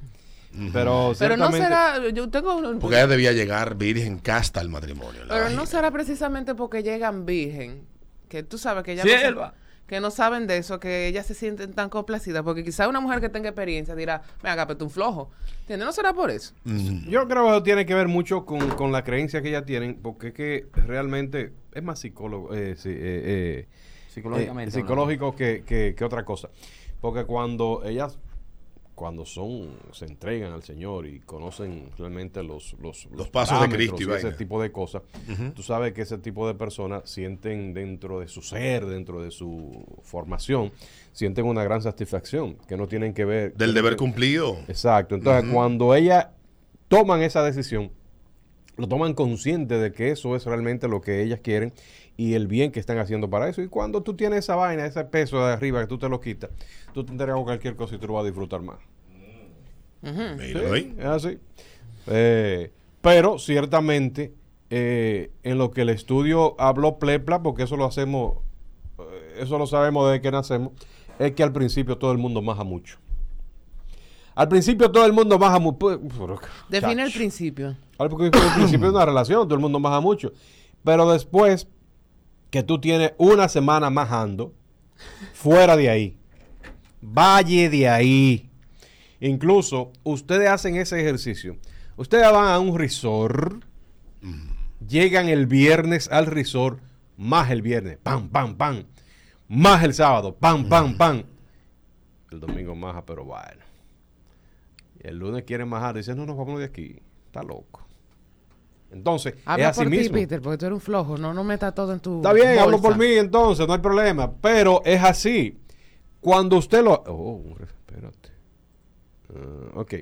Pero, Pero no será, yo tengo un- Porque ella debía llegar virgen casta al matrimonio. Pero no será precisamente porque llegan virgen, que tú sabes que Sierva. no, que no saben de eso, que ellas se sienten tan complacidas, porque quizá una mujer que tenga experiencia dirá, me agapete un flojo. ¿Entiendes? No será por eso. Yo creo que eso tiene que ver mucho con, con la creencia que ellas tienen, porque es que realmente es más psicólogo, eh, sí, eh, eh, Psicológicamente eh, psicológico que, que- que otra cosa. Porque cuando ellas, cuando son, se entregan al Señor y conocen realmente los, los, Los pasos de Cristo y ese tipo de cosas, tú sabes que ese tipo de personas sienten dentro de su ser, dentro de su formación, sienten una gran satisfacción que no tienen que ver Del deber cumplido. Exacto. Entonces, cuando ellas toman esa decisión, lo toman consciente de que eso es realmente lo que ellas quieren y el bien que están haciendo para eso. Y cuando tú tienes esa vaina, ese peso de arriba que tú te lo quitas, tú te entregas cualquier cosa y tú lo vas a disfrutar más. Ahí. Es así. Eh, pero ciertamente, eh, en lo que el estudio habló plepla, porque eso lo hacemos, eh, eso lo sabemos desde que nacemos, es que al principio todo el mundo maja mucho. Al principio todo el mundo maja mucho. Define el principio. Al porque al principio de una relación, todo el mundo maja mucho. Pero después que tú tienes una semana majando, fuera de ahí. Valle de ahí. Incluso ustedes hacen ese ejercicio. Ustedes van a un resort, llegan el viernes al resort, más el viernes, pam, pam, pam, más el sábado, pam, pam, pam. El domingo maja, pero bueno. El lunes quieren majar, dicen, no, no, vámonos de aquí. Está loco. Entonces, Habla es así por ti, mismo. Peter, porque tú eres un flojo. No, no metas todo en tu Está bien, hablo por bolsa. mí entonces, no hay problema. Pero es así. Cuando usted lo... Oh, espérate. Ah, ok.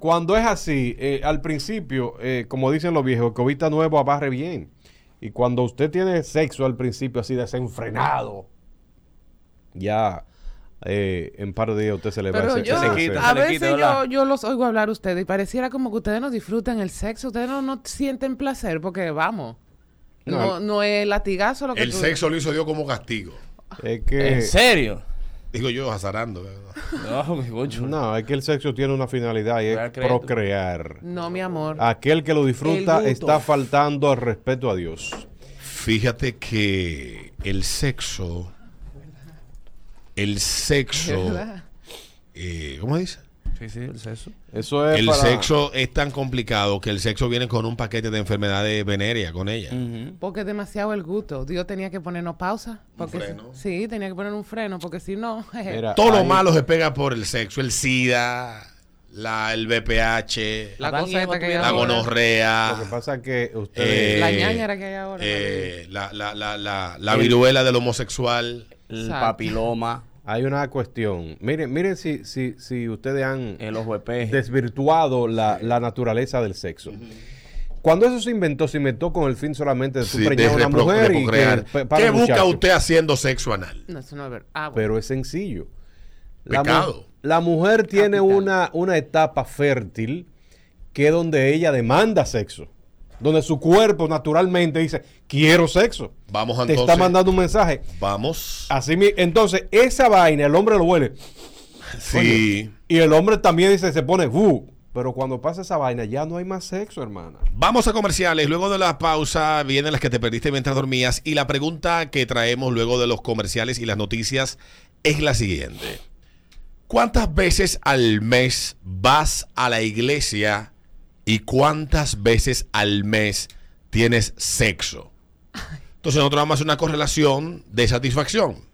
Cuando es así, eh, al principio, eh, como dicen los viejos, cobita nuevo abarre bien. Y cuando usted tiene sexo al principio así desenfrenado, ya eh, en par de días usted se le va Pero ese- yo, ese a veces yo, yo los oigo hablar a ustedes y pareciera como que ustedes no disfrutan el sexo, ustedes no, no sienten placer porque vamos, No, no, es latigazo lo que El tú- sexo lo hizo Dios como castigo. Es que- ¿En serio? Digo yo, azarando. [LAUGHS] No, es que el sexo tiene una finalidad y es procrear. No, mi amor. Aquel que lo disfruta está faltando al respeto a Dios. Fíjate que el sexo, el sexo, eh, ¿cómo dice? Sí, sí, el sexo. Eso es El para- sexo es tan complicado que el sexo viene con un paquete de enfermedades venéreas con ella. Porque es demasiado el gusto. Dios tenía que ponernos pausa. Porque freno. Sí, tenía que poner un freno, porque si no... [LAUGHS] Todo lo malo se pega por el sexo, el SIDA, la, el VPH, La la, cosa esta que hay ahora. gonorrea. Lo que pasa es que ustedes... eh, La ñañara que hay ahora. eh, la, la, la, la, la El- viruela del homosexual. El Exacto. papiloma. Hay una cuestión. Miren, miren si, si, si ustedes han El ojo de peje. desvirtuado la, la naturaleza del sexo. Cuando eso se inventó, se inventó con el fin solamente de tú Sí, preñar a una mujer y que, ¿Qué busca muchacho. usted haciendo sexo anal? No, eso no es verdad. Ah, bueno. Pero es sencillo. La, mu- la mujer tiene una, una etapa fértil que es donde ella demanda sexo. Donde su cuerpo naturalmente dice, quiero sexo. Vamos Te entonces. está mandando un mensaje. Vamos. Así entonces, esa vaina, el hombre lo huele. Sí. Y el hombre también dice, se pone, "Uh". Pero cuando pasa esa vaina, ya no hay más sexo, hermana. Vamos a comerciales. Luego de la pausa vienen las que te perdiste mientras dormías. Y la pregunta que traemos luego de los comerciales y las noticias es la siguiente. ¿Cuántas veces al mes vas a la iglesia y cuántas veces al mes tienes sexo? Entonces nosotros vamos a hacer una correlación de satisfacción.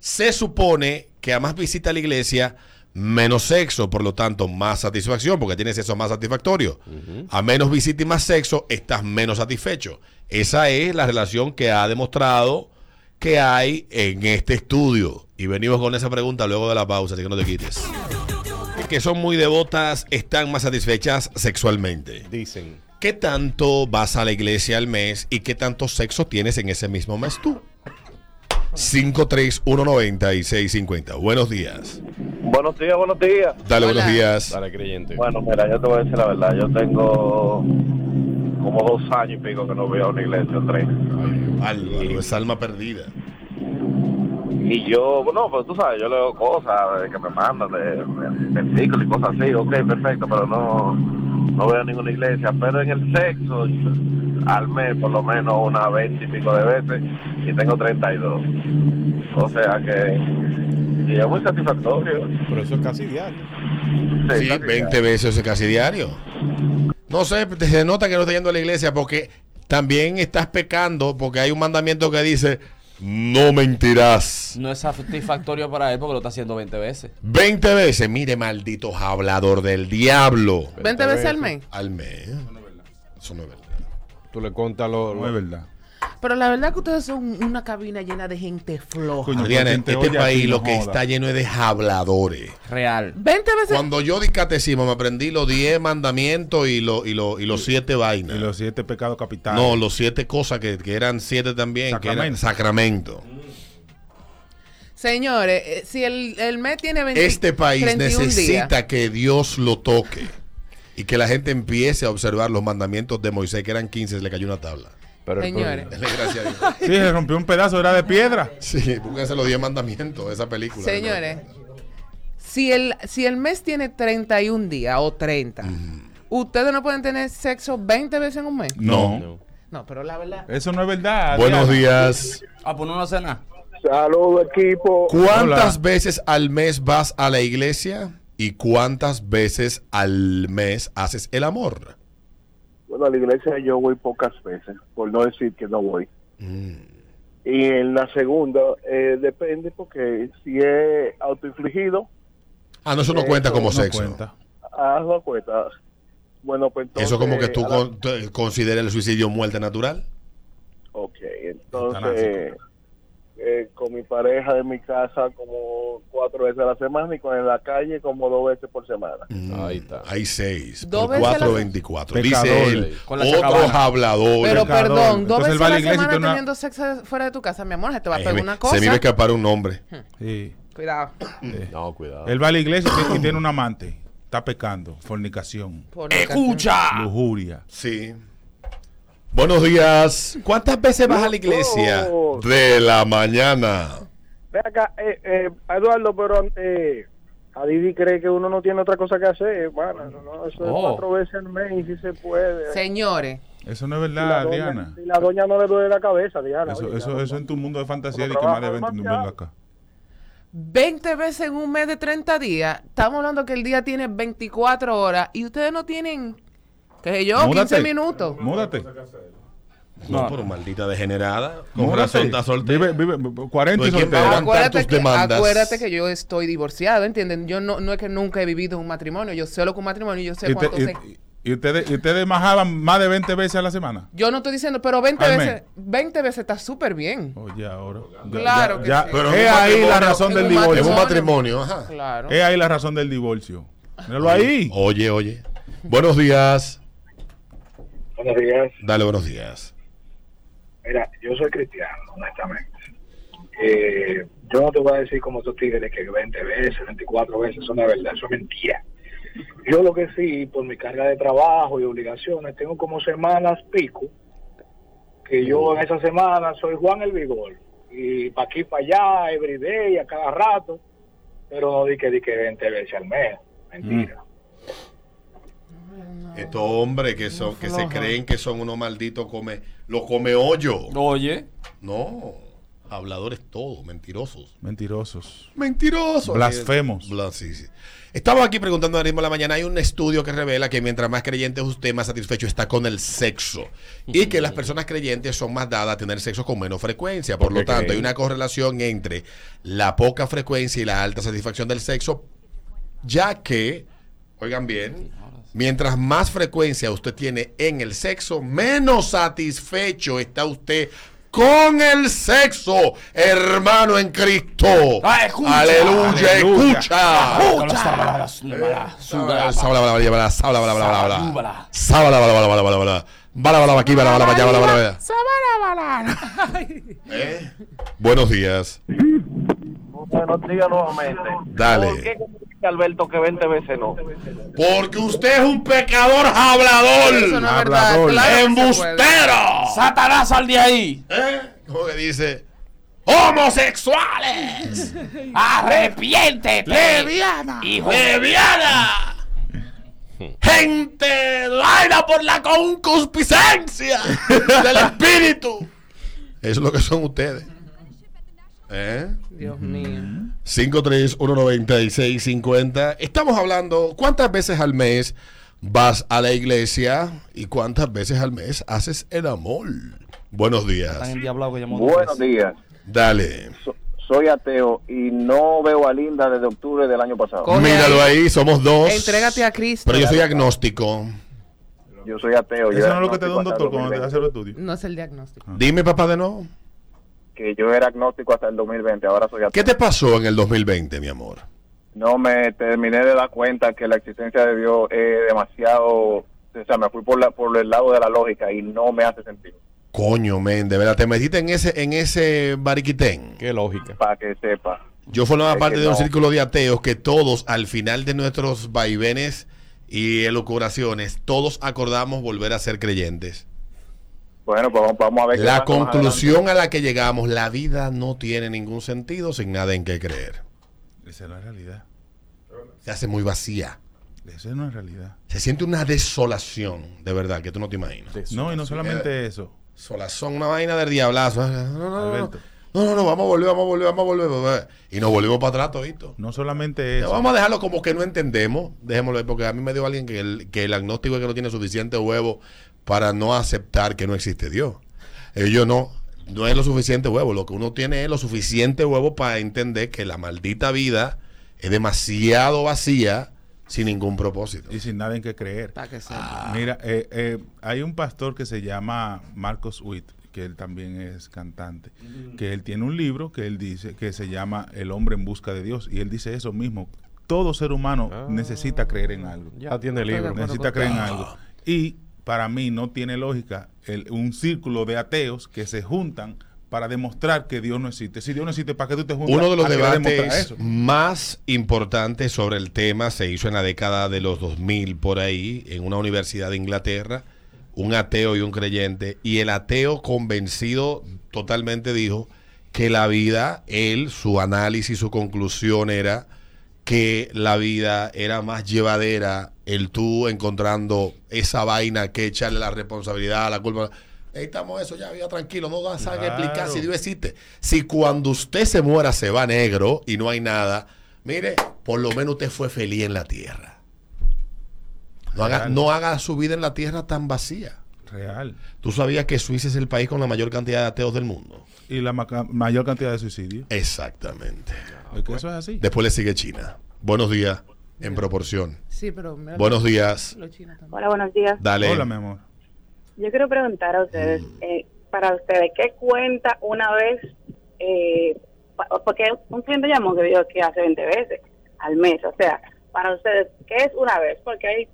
Se supone que a más visita a la iglesia, menos sexo, por lo tanto, más satisfacción, porque tienes sexo más satisfactorio. A menos visita y más sexo, estás menos satisfecho. Esa es la relación que ha demostrado que hay en este estudio. Y venimos con esa pregunta luego de la pausa, así que no te quites. Que son muy devotas, están más satisfechas sexualmente. Dicen. ¿Qué tanto vas a la iglesia al mes y qué tanto sexo tienes en ese mismo mes tú? 5319650. Buenos días. Buenos días, buenos días. Dale, buenos días. Dale, creyente. Bueno, mira, yo te voy a decir la verdad. Yo tengo como dos años y pico que no voy a una iglesia, tres. Álvaro, es alma perdida. Y yo, bueno, pues tú sabes, yo leo cosas de que me mandan de, versículos y cosas así, ok, perfecto, pero no, no veo ninguna iglesia. Pero en el sexo, al mes por lo menos unas 20 y pico de veces, y tengo 32. O sea que, y es muy satisfactorio. Pero eso es casi diario. Sí, 20 veces casi diario. No sé, se nota que no estás yendo a la iglesia porque también estás pecando porque hay un mandamiento que dice, no mentirás. No es satisfactorio para él porque lo está haciendo 20 veces. 20 veces, mire, maldito hablador del diablo. 20 veces al mes. Al mes. Eso no es verdad. Tú le contas lo... No es verdad. Pero la verdad que ustedes son una cabina llena de gente floja. Coño, Adriana, gente este país lo que joda. está lleno es de habladores. Real. 20 veces. Cuando yo di catecismo me aprendí los 10 mandamientos y, lo- y, lo- y los 7 vainas. Y los siete pecados capitales. No, los 7 cosas que, que eran 7 también, que eran Sacramento. sacramento. Señores, eh, si el, el mes tiene 20, Este país 31 necesita días, que Dios lo toque y que la gente empiece a observar los mandamientos de Moisés, que eran 15, se le cayó una tabla. Pero Señores. [LAUGHS] A Dios. Sí, se rompió un pedazo, era de piedra. Sí, búsquense los 10 mandamientos de esa película. señores, si el, si el mes tiene 31 días o 30, ¿ustedes no pueden tener sexo 20 veces en un mes? No. No, pero la verdad. Eso no es verdad. Buenos días. Ah, pues no hace nada. Saludos, equipo. ¿Cuántas Hola. veces al mes vas a la iglesia y cuántas veces al mes haces el amor? Bueno, a la iglesia yo voy pocas veces, por no decir que no voy. Y en la segunda, eh, depende porque si es autoinfligido, Ah, no, eso no cuenta como No sexo. cuenta. hazlo cuenta. Bueno, pues entonces... Eso como que tú la- consideras el suicidio muerte natural. Ok, entonces... eh, con mi pareja de mi casa como cuatro veces a la semana y con en la calle como dos veces por semana. Ahí está. Hay seis. Dos Por cuatro, se- veinticuatro. Dice él. Con Otros chacabana. habladores. Pero pecador. perdón, dos Entonces veces a la semana una- teniendo sexo fuera de tu casa, mi amor, se te va a pegar una se cosa. me iba a escapar un nombre. Sí. Cuidado. No, cuidado. Él va a la iglesia y tiene- un amante. Está pecando. Fornicación. ¡Escucha! Lujuria. Sí. Buenos días. ¿Cuántas veces vas a la iglesia? De la mañana. Ve acá, eh, eh, Eduardo, pero eh, a Didi cree que uno no tiene otra cosa que hacer. Bueno, no, no, eso es Oh. cuatro veces al mes y si se puede. Señores, Eso no es Y verdad, doña- Diana. y la doña no le duele la cabeza, Diana. Eso, oye, eso, la eso en tu mundo de fantasía de que más de trabaja 20 no acá. 20 veces en un mes de 30 días. Estamos hablando que el día tiene 24 horas y ustedes no tienen, qué sé yo, 15 minutos. Múdate. No, por maldita degenerada. Con Múdate. razón está soltera. Vive, vive, 40 y me Acuérdate que, demandas. acuérdate que yo estoy divorciado, ¿entienden? Yo no, no es que nunca he vivido un matrimonio, yo sé lo que un matrimonio, yo sé Y, cuánto te- y- ustedes, y ustedes majaban más de 20 veces a la semana. Yo no estoy diciendo, pero 20 Al veces, mes. 20 veces está súper bien. Oye, ahora. Claro que sí. Pero es ahí la razón del divorcio. Es un matrimonio, ajá. Claro. Es ahí la razón del divorcio. Míralo ahí. Oye, oye. Buenos días. Buenos días. Dale, buenos días. Mira, yo soy cristiano, honestamente. Eh, yo no te voy a decir como estos tigres que 20 veces, 24 veces, eso no es verdad, eso es mentira. Yo lo que sí, por mi carga de trabajo y obligaciones, tengo como semanas pico, que yo en esa semana soy Juan el Vigor. Y para aquí, para allá, everyday, a cada rato, pero no di que, di que 20 veces al mes. Mentira. Estos hombres que son, que se creen que son unos malditos come, lo come hoyo. Oye. No, habladores todos, mentirosos. Mentirosos. Mentirosos. Blasfemos. Bla- sí, sí. Estamos aquí preguntando ahora mismo en la mañana. Hay un estudio que revela que mientras más creyente es usted, más satisfecho está con el sexo. Y que las personas creyentes son más dadas a tener sexo con menos frecuencia. Por ¿Por lo tanto, creen? hay una correlación entre la poca frecuencia y la alta satisfacción del sexo. Ya que, oigan bien, mientras más frecuencia usted tiene en el sexo, menos satisfecho está usted con el sexo, hermano en Cristo. Ah, escucha. Aleluya, Aleluya. escucha. Escucha. Sábala, sábala, sábala, sábala, sábala, sábala, sábala. Súbala. Sábala, bala, bala, bala, bala. Bala, bala, aquí, bala, bala, allá, bala, bala, bala. ¿Eh? Buenos días. Buenos días nuevamente. Dale. ¿Por qué dice Alberto que 20 veces no? Porque usted es un pecador hablador. Eso no es verdad. Hablador. Embustero. Satanás, sal de ahí. ¿Eh? ¿Cómo que dice? ¡Homosexuales! [LAUGHS] Arrepiéntete. ¡Leviana! Hijo. ¡Leviana! ¡Gente vaina por la concupiscencia [LAUGHS] del espíritu! Eso es lo que son ustedes. ¿Eh? Dios mío. 5319650. Estamos hablando, ¿cuántas veces al mes vas a la iglesia y cuántas veces al mes haces el amor? Buenos días. Buenos días. Dale. Soy ateo y no veo a Linda desde octubre del año pasado. Coge Míralo ahí, somos dos. Entrégate a Cristo. Pero yo soy agnóstico. Yo soy ateo. Eso no es lo que te da un doctor cuando te 2020. hace el estudio. No es el diagnóstico. Dime, papá, de nuevo. Que yo era agnóstico hasta el 2020, ahora soy ateo. ¿Qué te pasó en el 2020, mi amor? No me terminé de dar cuenta que la existencia de Dios es demasiado... O sea, me fui por, la, por el lado de la lógica y no me hace sentido. Coño, men, de verdad, te metiste en ese, en ese bariquitén. Qué lógica. Para que sepa. Yo formaba Es parte de un no. círculo de ateos que todos, al final de nuestros vaivenes y elucubraciones, todos acordamos volver a ser creyentes. Bueno, pues vamos, vamos a ver. qué La conclusión a la que llegamos, la vida no tiene ningún sentido sin nada en que creer. Esa no es realidad. Se hace muy vacía. Esa no es realidad. Se siente una desolación, de verdad, que tú no te imaginas. No, y no solamente eso. Solazón, una vaina del diablazo. No, no, no, no. Alberto. No, no, no, vamos a volver, vamos a volver, vamos a volver. Y nos volvemos para atrás todito. No solamente eso. Vamos a dejarlo como que no entendemos. Dejémoslo ahí, porque a mí me dio alguien que el, que el agnóstico es que no tiene suficiente huevo para no aceptar que no existe Dios. Ellos no, no es lo suficiente huevo. Lo que uno tiene es lo suficiente huevo para entender que la maldita vida es demasiado vacía sin ningún propósito. Y sin nada en que creer. Que sepa. Mira, eh, eh, hay un pastor que se llama Marcos Witt, que él también es cantante, que él tiene un libro que él dice que se llama El hombre en busca de Dios y él dice eso mismo. Todo ser humano necesita creer en algo. Ya tiene libro. Necesita creer en algo. Y para mí no tiene lógica el- un círculo de ateos que se juntan para demostrar que Dios no existe. Si Dios no existe, ¿para qué tú te juntas? Uno de los debates más importantes sobre el tema se hizo en la década de los 2000 por ahí, en una universidad de Inglaterra, un ateo y un creyente, y el ateo convencido totalmente dijo que la vida, él, su análisis, su conclusión era que la vida era más llevadera, el tú encontrando esa vaina que echarle la responsabilidad, la culpa. Necesitamos eso, ya, ya tranquilo, no vas a Claro. explicar si Dios existe. Si cuando usted se muera se va negro y no hay nada, mire, por lo menos usted fue feliz en la tierra. No haga, no haga su vida en la tierra tan vacía. Real. ¿Tú sabías que Suiza es el país con la mayor cantidad de ateos del mundo? Y la maca- mayor cantidad de suicidios. Exactamente. Eso es así. Después le sigue China. Buenos días, en proporción. Sí, pero Buenos días. Hola, buenos días. Dale. Hola, mi amor. Yo quiero preguntar a ustedes, eh, para ustedes, ¿qué cuenta una vez? Eh, porque un cliente llamó que dijo que hace 20 veces al mes. O sea, para ustedes, ¿qué es una vez? Porque hay,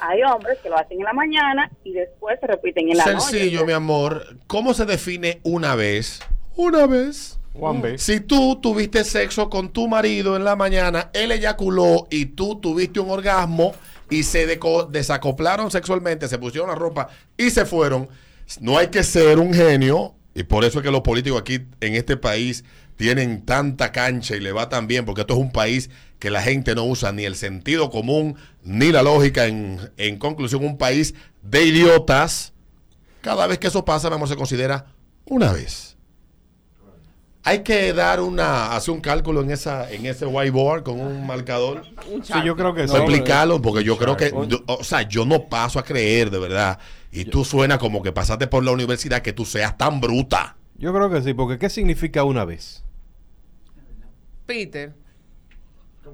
hay hombres que lo hacen en la mañana y después se repiten en la noche. Sencillo, mi amor. ¿Cómo se define una vez? Una vez. One vez. Si tú tuviste sexo con tu marido en la mañana, él eyaculó y tú tuviste un orgasmo y se desacoplaron sexualmente, se pusieron la ropa y se fueron, no hay que ser un genio y por eso es que los políticos aquí en este país tienen tanta cancha y le va tan bien, porque esto es un país que la gente no usa ni el sentido común ni la lógica. En, en conclusión, un país de idiotas. Cada vez que eso pasa, mi amor, se considera una vez. Hay que dar una, hacer un cálculo en esa, en ese whiteboard con un marcador. Sí, yo creo que sí. Para explicarlo, porque yo creo que, yo- o sea, yo no paso a creer, de verdad. Y tú suena como que pasaste por la universidad que tú seas tan bruta. Yo creo que sí, porque ¿qué significa una vez? Peter.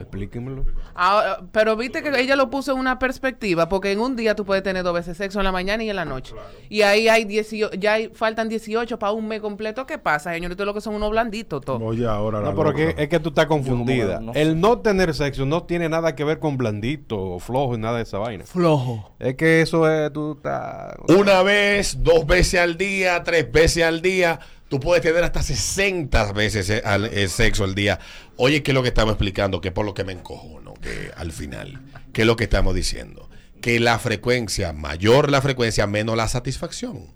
Explíquemelo. Ah, pero viste que ella lo puso en una perspectiva, porque en un día tú puedes tener dos veces sexo en la mañana y en la noche. Y ahí hay 18, ya hay, faltan 18 para un mes completo. ¿Qué pasa, señorito? Lo que son unos blanditos todos. Oye, ahora la No, pero que- es que tú estás confundida. no. El no tener sexo no tiene nada que ver con blandito o flojo y nada de esa vaina. Flojo. Es que eso es, tú estás... Una vez, dos veces al día, tres veces al día. Tú puedes tener hasta 60 veces eh, al, eh, sexo al día. Oye, ¿qué es lo que estamos explicando? Que es por lo que me encojono, que al final, ¿qué es lo que estamos diciendo? Que la frecuencia, mayor la frecuencia, menos la satisfacción.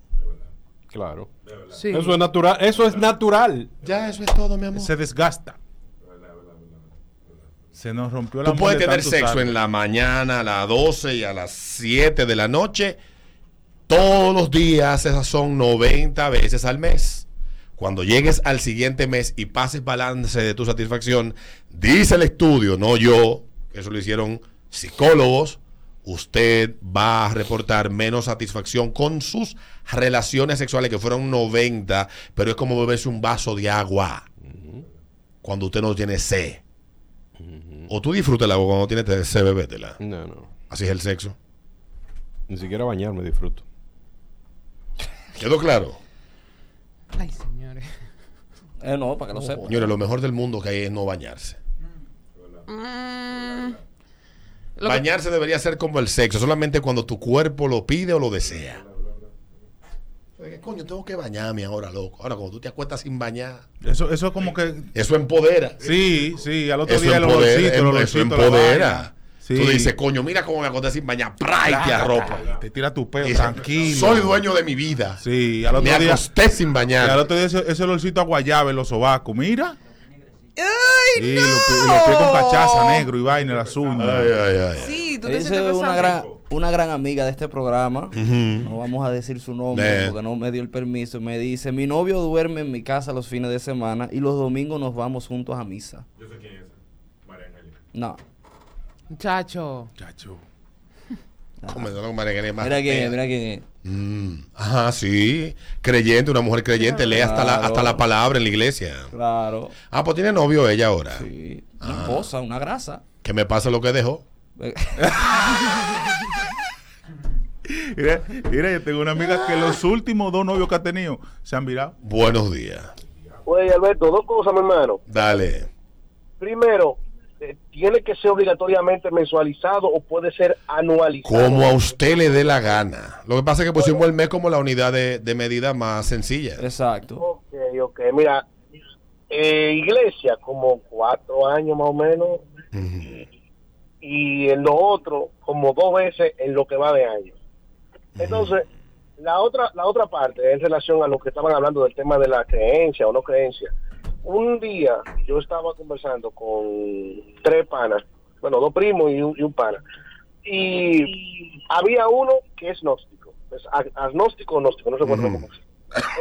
Claro. Sí. Eso es natural. Eso es natural. Ya, eso es todo, mi amor. Se desgasta. Se nos rompió la Tú puedes tener sexo en la mañana, a las 12 y a las 7 de la noche. Todos los días, esas son 90 veces al mes. Cuando llegues al siguiente mes y pases balance de tu satisfacción, dice el estudio, no yo, eso lo hicieron psicólogos, usted va a reportar menos satisfacción con sus relaciones sexuales, que fueron 90, pero es como beberse un vaso de agua cuando usted no tiene sed. O tú disfrutas el agua cuando no tienes sed, bebétela. No, no. Así es el sexo. Ni siquiera bañarme disfruto. ¿Quedó claro? Ay, señores. [LAUGHS] Eh, no, para que lo sepa. Señores, lo mejor del mundo que hay es no bañarse. Mm, lo que- Bañarse debería ser como el sexo, solamente cuando tu cuerpo lo pide o lo desea. Coño, tengo que bañarme ahora, loco. Ahora, cuando tú te acuestas sin bañar, Eso, eso como que. eso empodera. Sí, sí, al otro Eso día el empodera, olorcito, el eso olorcito, empodera. Sí. Tú dices, coño, mira cómo me acosté sin bañar. ¡Pra! Y te arropa. Te tira tu pelo tranquilo. Soy dueño de mi vida. Sí, al otro Me día. acosté sin bañar. Y al otro día ese, ese olorcito a guayaba en los sobacos, mira. y los, pi- y los pies con cachaza negro y vaina, las uñas. Ay, ay, ay. Sí, tú te es una gran, una gran amiga de este programa. No vamos a decir su nombre Eh. porque no me dio el permiso. Me dice, mi novio duerme en mi casa los fines de semana y los domingos nos vamos juntos a misa. Yo sé quién es. María No. Muchacho. Chacho. [LAUGHS] Comenzó con María Mira es, mira quién es. Mm, Ajá, sí. Creyente, una mujer creyente, lee hasta la, hasta la palabra en la iglesia. Claro. Ah, pues tiene novio ella ahora. Sí. Una Ah. esposa, una grasa. Que me pasa lo que dejó. [LAUGHS] Mira, mira, yo tengo una amiga que los últimos dos novios que ha tenido se han virado. Buenos días. Oye, Alberto, dos cosas, mi hermano. Dale. Primero, ¿tiene que ser obligatoriamente mensualizado o puede ser anualizado? Como a usted le dé la gana. Lo que pasa es que pusimos el mes como la unidad de, de medida más sencilla. Exacto. Ok, ok. Mira, eh, iglesia, como cuatro años más o menos. Y en lo otro, como dos veces en lo que va de año. Entonces, la otra la otra parte en relación a lo que estaban hablando del tema de la creencia o no creencia. Un día yo estaba conversando con tres panas, bueno, dos primos y un, y un pana. Y había uno que es gnóstico, es ag- agnóstico o gnóstico, no sé cuál cómo es.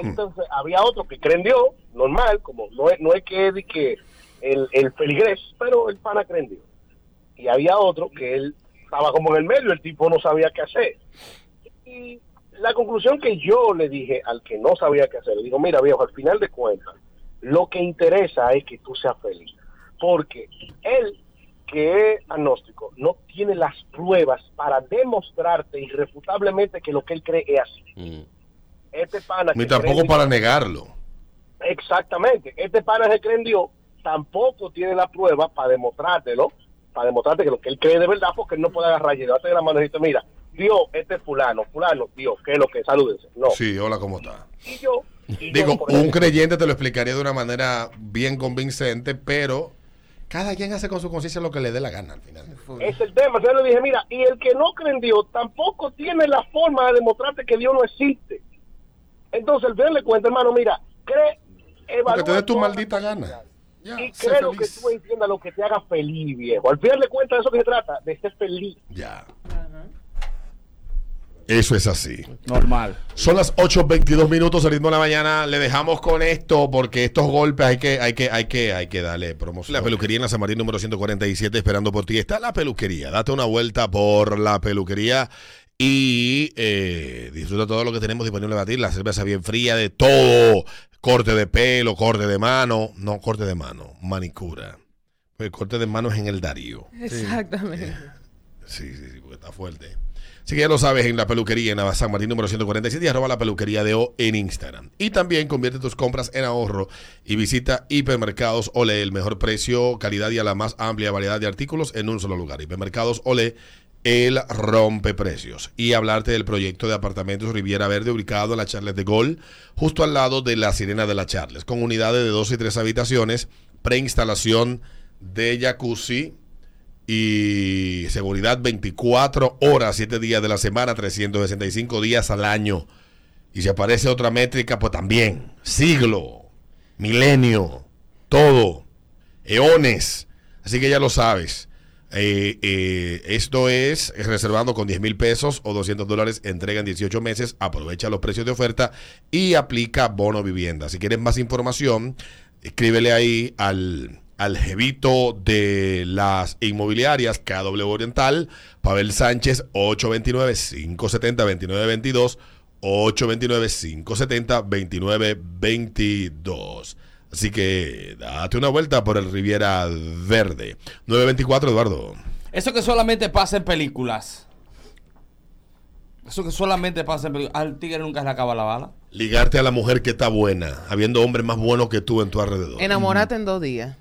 Entonces había otro que cree en Dios, normal, como no es, no es que, el, el pero el pana cree en Dios. Y había otro que él estaba como en el medio, el tipo no sabía qué hacer. Y la conclusión que yo le dije al que no sabía qué hacer, le digo, mira viejo, al final de cuentas, lo que interesa es que tú seas feliz. Porque él, que es agnóstico, no tiene las pruebas para demostrarte irrefutablemente que lo que él cree es así. Este pana Ni que tampoco cree en para Dios- negarlo. Exactamente. Este pana que cree en Dios tampoco tiene la prueba para demostrártelo, para demostrarte que lo que él cree de verdad, porque él no puede agarrar y llevarte de la mano y decirte, mira, Dios, este es fulano, fulano, Dios, ¿qué es lo que? Salúdense. No. Sí, hola, ¿cómo está? Y yo, Digo, un creyente te lo explicaría de una manera bien convincente, pero cada quien hace con su conciencia lo que le dé la gana al final. es el tema. Yo le dije, mira, y el que no cree en Dios tampoco tiene la forma de demostrarte que Dios no existe. Entonces, el final le cuenta, hermano, mira, cree, evalúa Porque te dé tu maldita gana. y sé cree lo que tú entiendas, lo que te haga feliz, viejo. Al final de cuentas, de eso que se trata, de ser feliz. Ya. Eso es así. Normal. Son las 8.22 minutos al ritmo de la mañana. Le dejamos con esto porque estos golpes hay que, hay que, hay que, hay que darle promoción. La peluquería en la San Martín número 147 esperando por ti. Está la peluquería. Date una vuelta por la peluquería y eh, disfruta todo lo que tenemos disponible para ti. La cerveza bien fría de todo. Corte de pelo, corte de mano. No, corte de mano. Manicura. El corte de mano es en el Darío. Exactamente. Sí, sí, sí, porque está fuerte. Así que ya lo sabes, en la peluquería en la San Martín número 147 y arroba la peluquería de O en Instagram. Y también convierte tus compras en ahorro y visita Hipermercados Ole, el mejor precio, calidad y a la más amplia variedad de artículos en un solo lugar. Hipermercados Ole, el rompe precios. Y hablarte del proyecto de apartamentos Riviera Verde ubicado en la Charles de Gol, justo al lado de la Sirena de la Charles, con unidades de dos y tres habitaciones, preinstalación de jacuzzi, y seguridad 24 horas, 7 días de la semana, 365 días al año. Y si aparece otra métrica, pues también. Siglo, milenio, todo, eones. Así que ya lo sabes. Eh, eh, esto es reservando con 10 mil pesos o 200 dólares, entrega en 18 meses, aprovecha los precios de oferta y aplica bono vivienda. Si quieres más información, escríbele ahí al, al jevito de las inmobiliarias KW Oriental, Pavel Sánchez, 829-570-2922, 829-570-2922. Así que date una vuelta por el Riviera Verde. 924, Eduardo. Eso que solamente pasa en películas. Eso que solamente pasa en películas. Al tigre nunca se le acaba la bala. Ligarte a la mujer que está buena, habiendo hombres más buenos que tú en tu alrededor. Enamorate en dos días.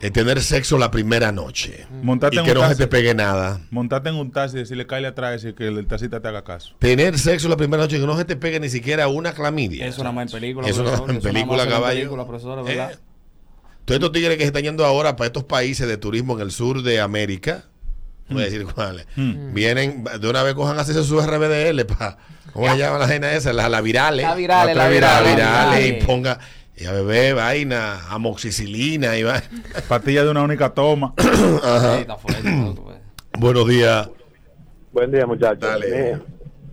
Eh, tener sexo la primera noche. Montarte y en que un no se te pegue nada. Montarte en un taxi y decirle, cállate atrás y que el taxista te haga caso. Tener sexo la primera noche y que no se te pegue ni siquiera una clamidia. Eso nada más en película. Eso nada más en película, caballo. Eh, Todos estos tigres que se están yendo ahora para estos países de turismo en el sur de América, voy a decir cuáles, vienen, de una vez cojan a hacerse su RBDL, pa, ¿cómo se llama la gente esa? La, la virales. La virales, la virales. virales, y ponga, y a beber vaina, amoxicilina y vaina. Pastilla de una única toma. [COUGHS] Ajá. Buenos días. Buen día, muchachos. Dale.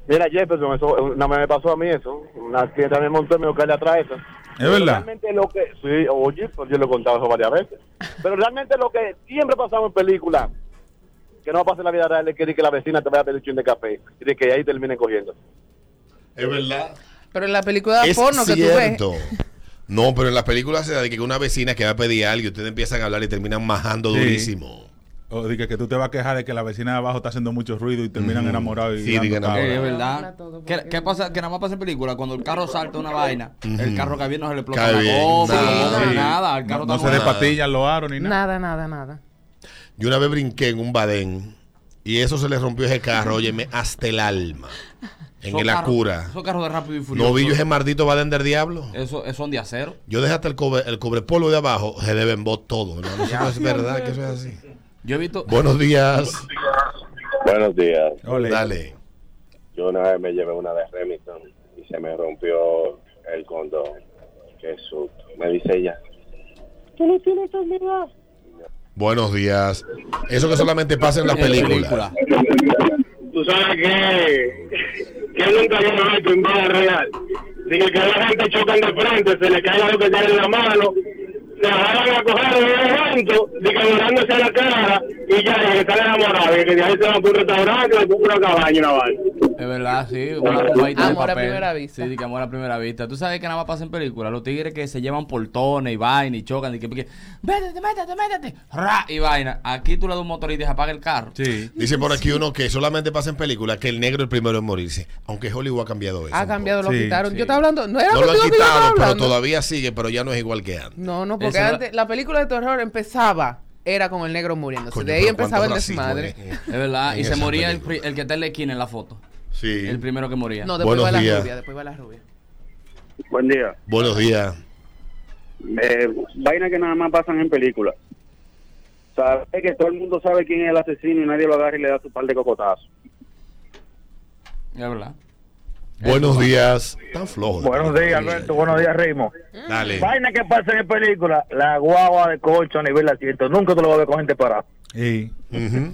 Mira, Jefferson, eso, una vez me pasó a mí eso. Una clienta me montó y me que le atrás eso. ¿Es verdad? Realmente lo que, sí, oye, pues yo lo he contado eso varias veces. Pero realmente lo que siempre pasaba en películas, que no pasa en la vida real, es que, di que la vecina te vaya a pedir un chin de café y de que ahí terminen cogiendo. Es verdad. Pero en la película de porno que tú ves. [LAUGHS] No, pero en las películas se da de que una vecina que va a pedir algo y ustedes empiezan a hablar y terminan majando Sí. durísimo. O dije que tú te vas a quejar de que la vecina de abajo está haciendo mucho ruido y terminan Ujú. enamorados. Y Sí, cabra. Eh, es verdad. ¿Qué, qué pasa? Que nada más pasa en película. Cuando el carro salta una vaina, el carro que viene no se le explota la goma, nada. no, Sí. nada. El No, carro no se despatillan los aros ni nada. Nada, nada, nada. Yo una vez brinqué en un badén y eso se le rompió ese carro, óyeme, hasta el alma. En el carros- Acura. Esos carros de rápido y furioso. ¿No vi yo ese maldito badén del diablo? Eso, eso son de acero. Yo dejé hasta el cobre, el cobrepolvo de abajo, se deben bot todo. ¿no? Es verdad que eso es así. Yo he visto. Buenos días. Buenos días. Dale. Yo una vez me llevé una de Remington y se me rompió el condón. Qué susto. Me dice ella. ¿Tú no tienes? Buenos días. Eso que solamente pasa en las películas. Tú sabes que, que nunca un alto en bala real. Dice que la gente chocan de frente, se le caiga lo que tiene en la mano, se agarran a coger el evento, dice mirándose a la cara y ya, y que están enamorados, y que de ahí se van por un restaurante, después por una cabaña una vaina. [LAUGHS] Es verdad, sí. Una tomadita de Amor a papel. primera vista. Sí, que amor a primera vista. Tú sabes que nada más pasa en películas. Los tigres que se llevan portones y vaina y chocan y que, que métete, métete, métete. Ra, y vaina. Aquí tú le das un motor y dices apaga el carro. Sí. Dice por aquí uno que solamente pasa en películas que el negro es el primero en morirse. Aunque Hollywood ha cambiado eso. Ha cambiado, lo Sí, quitaron. sí. Yo estaba hablando. No era No lo han quitado, pero todavía sigue, pero ya no es igual que antes. No, no, porque Esa- antes la película de terror empezaba, era con el negro muriéndose. Coño, de ahí empezaba el desmadre. eh. Es verdad. Y se moría el, el que está en la esquina en la foto. Sí. El primero que moría. No, después Buenos va la días. rubia, después va la rubia. Buen día. Buenos días. Eh, vaina que nada más pasan en películas. Sabe que todo el mundo sabe quién es el asesino y nadie lo agarra y le da su par de cocotazos. Es verdad. Buenos días. Tan flojo. Buenos días, Alberto. Buenos días, Rimo. Dale. Vaina que pasa en película, la guagua de colcho a nivel de asiento. Nunca tú lo vas a ver con gente parada. Ujú.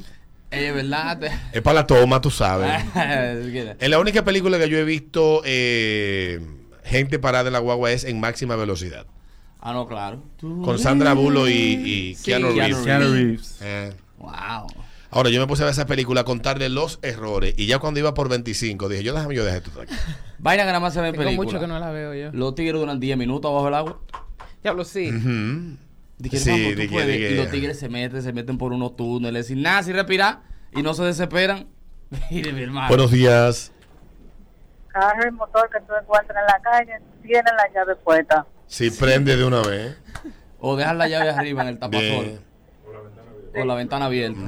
Eh, [LAUGHS] [LAUGHS] Es verdad. te- Es para la toma, tú sabes. [LAUGHS] Es la única película que yo he visto eh, gente parada en la guagua es en máxima velocidad. Ah, no, claro. Con Sandra Bullock y, y Sí, Keanu Reeves. Keanu Reeves. Eh. Wow. Ahora, yo me puse a ver esa película a contarle los errores. Y ya cuando iba por 25, dije, yo déjame yo dejar esto aquí. Vaina que nada más se ve en película. mucho que no la veo yo. Los tigres duran 10 minutos bajo el agua. Diablo, sí. Ujú. Dije, Sí, vamos, tú dije, puedes. dije. Y los tigres se meten, se meten por unos túneles sin nada, sin respirar. Y no se desesperan. [LAUGHS] Mire, mi hermano. Buenos días. carro y motor que tú encuentras en la calle tiene la llave puesta. Si prende de una vez. O dejar la llave arriba en el tapasol. Bien. O la ventana abierta.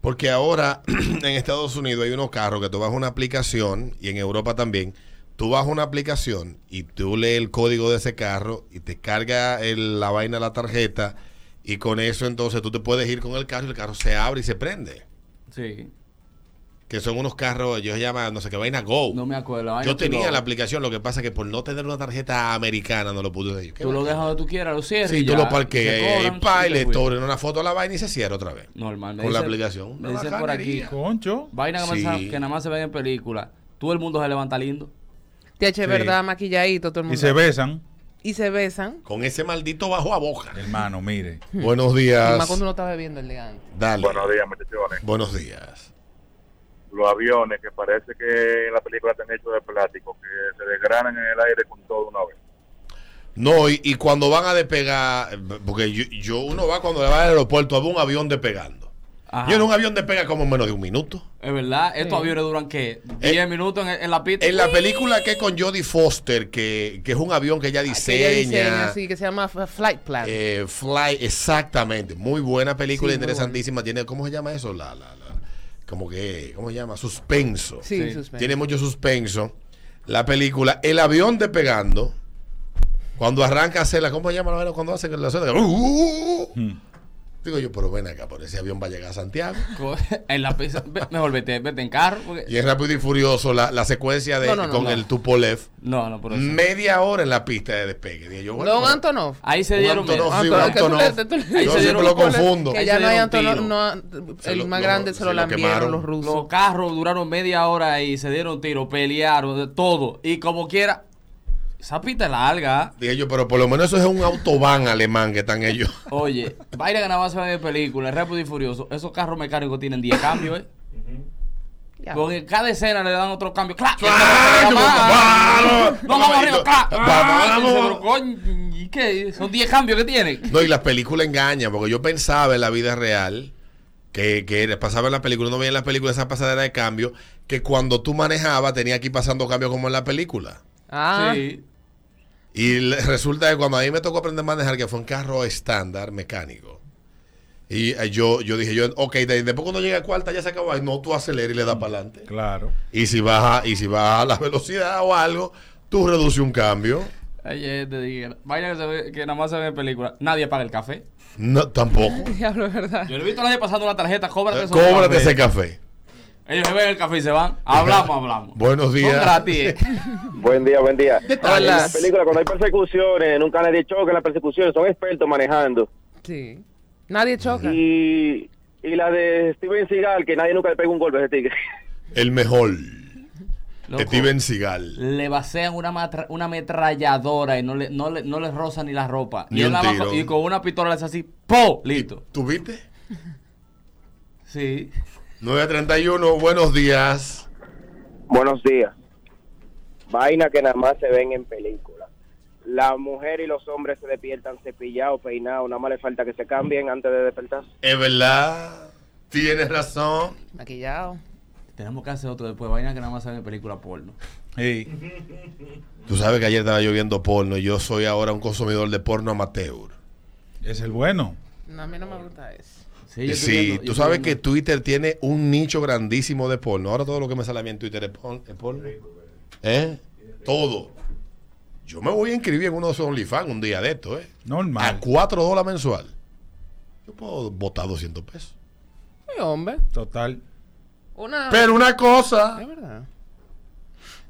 Porque ahora [CLEARS THROAT] en Estados Unidos hay unos carros que tú bajas una aplicación y en Europa también. Tú bajas una aplicación y tú lees el código de ese carro y te carga el- la vaina de la tarjeta y con eso entonces tú te puedes ir con el carro y el carro se abre y se prende. Sí. Que son unos carros, ellos llaman, no sé qué vaina, Go. No me acuerdo. vaina Yo tenía la aplicación, lo que pasa es que por no tener una tarjeta americana no lo pude decir. Tú lo dejas donde tú quieras, lo cierras. Sí, y tú ya. lo parqueas, cobran, pa, y le una foto a la vaina y se cierra otra vez. Normal. me Con la dice- aplicación. Me Una dicen por aquí. Concho. Vaina que, Sí. que nada más se ven en películas. Todo el mundo se levanta lindo. Te eché Sí. verdad, maquilladito, todo el mundo. Y se besan. Y se besan. Con ese maldito bajo a boca. Hermano, mire. Buenos Y días. más cuando uno está bebiendo el día antes. Dale. Buenos días, muchachones. Buenos días. Los aviones que parece que en la película están hechos de plástico, que se desgranan en el aire con todo una vez. No, y, y cuando van a despegar, porque yo, yo- uno va cuando va al aeropuerto a ver un avión despegando. Ajá. Yo en un avión despega como en menos de un minuto. Es verdad. Estos aviones duran, ¿qué? 10 minutos en, en la pista. En la película que es con Jodie Foster, que, que es un avión que ella Que ella diseña. diseña, sí, que se llama Flight Plan. eh, Fly, exactamente. Muy buena película, Sí, interesantísima. Tiene, ¿cómo se llama eso? La, la, la- como que, ¿cómo se llama? Suspenso. Sí, Sí. suspenso. Tiene mucho suspenso. La película, el avión despegando. Cuando arranca a hacerla, ¿cómo se llama la cuando hace la escena? ¡Uh, uh, uh! Hmm. Digo yo, pero ven acá, por ese avión va a llegar a Santiago. [LAUGHS] En la Mejor vete, vete en carro. porque- Y es rápido y furioso la, la secuencia de No, no, no, con no. el Tupolev. No, no, por eso. Media hora en la pista de despegue. Yo, bueno, Don Antonov. Ahí se Un dieron. Antonov, sí, Antonov, Yo siempre lo confundo. Que Ahí ya se no hay dieron Antonov, tiro. no, Se el lo- más grande se se lo lo lambieron los rusos. Los carros duraron media hora ahí, se dieron tiro, pelearon, de todo. Y como quiera, esa pista es larga. Dije yo, pero por lo menos eso es un autobahn alemán que están ellos. [LAUGHS] Oye, vaina que nada más se ve de película, Rápido y Furioso. Esos carros mecánicos tienen 10 cambios, ¿eh? Porque cada escena le dan otro cambio. ¡Clac! ¡Vamos! ¡No, vamos arriba! ¡Clac! ¡Vamos! ¿Y qué? Son 10 cambios que tiene. No, y las películas engañan, porque yo pensaba en la vida real que, que pasaba en la película, no veía en la película esa pasadera de cambio, que cuando tú manejabas tenía que ir pasando cambios como en la película. Ah. Sí. Y le- [LAUGHS] resulta que cuando a mí me tocó aprender a manejar, que fue un carro estándar mecánico, y eh, yo, yo dije, yo, ok, de- después cuando llegue a cuarta ya se acabó, Ay, no, tú aceleras y le das para adelante. Claro. Y si baja, y si baja la [LAUGHS] velocidad o algo, tú reduces un cambio. Ayer te dije, vaina que, se ve- que nada más se ve en película. Nadie paga el café. No, tampoco. [LAUGHS] Diablo, es verdad. Yo no he visto a nadie pasando una tarjeta, cóbrate eso. Cóbrate ese café. Ellos se ven el café y se van. Hablamos, hablamos. Buenos días. Son gratis. eh. [LAUGHS] Buen día, buen día. En la película, cuando hay persecuciones, nunca nadie choca en las persecuciones, son expertos manejando. Sí. Nadie choca. Y, y la de Steven Seagal, que nadie nunca le pega un golpe a ese tigre. El mejor. Loco. Steven Seagal. Le vacían una, matra- una ametralladora y no le, no, le, no le rozan ni la ropa. Ni y, un tiro. con- y con una pistola le hace así, ¡po! Listo. ¿Tú viste? Sí. 931, buenos días. Buenos días. Vaina que nada más se ven en películas. La mujer y los hombres se despiertan cepillados, peinados, nada más le falta que se cambien antes de despertar. Es verdad. Tienes razón. Maquillado. Tenemos que hacer otro después. Vaina que nada más se ven en película porno. Tú sabes que ayer estaba yo viendo porno y yo soy ahora un consumidor de porno amateur. Es el bueno. No, a mí no me gusta eso. Sí, yo tú sabes que Twitter tiene un nicho grandísimo de porno. Ahora todo lo que me sale a mí en Twitter es porno. es porno. ¿Eh? Todo. Yo me voy a inscribir en uno de esos OnlyFans un día de esto, ¿eh? Normal. A 4 dólares mensual. Yo puedo botar 200 pesos. Sí, hombre. Total. Una... Pero una cosa. Es verdad.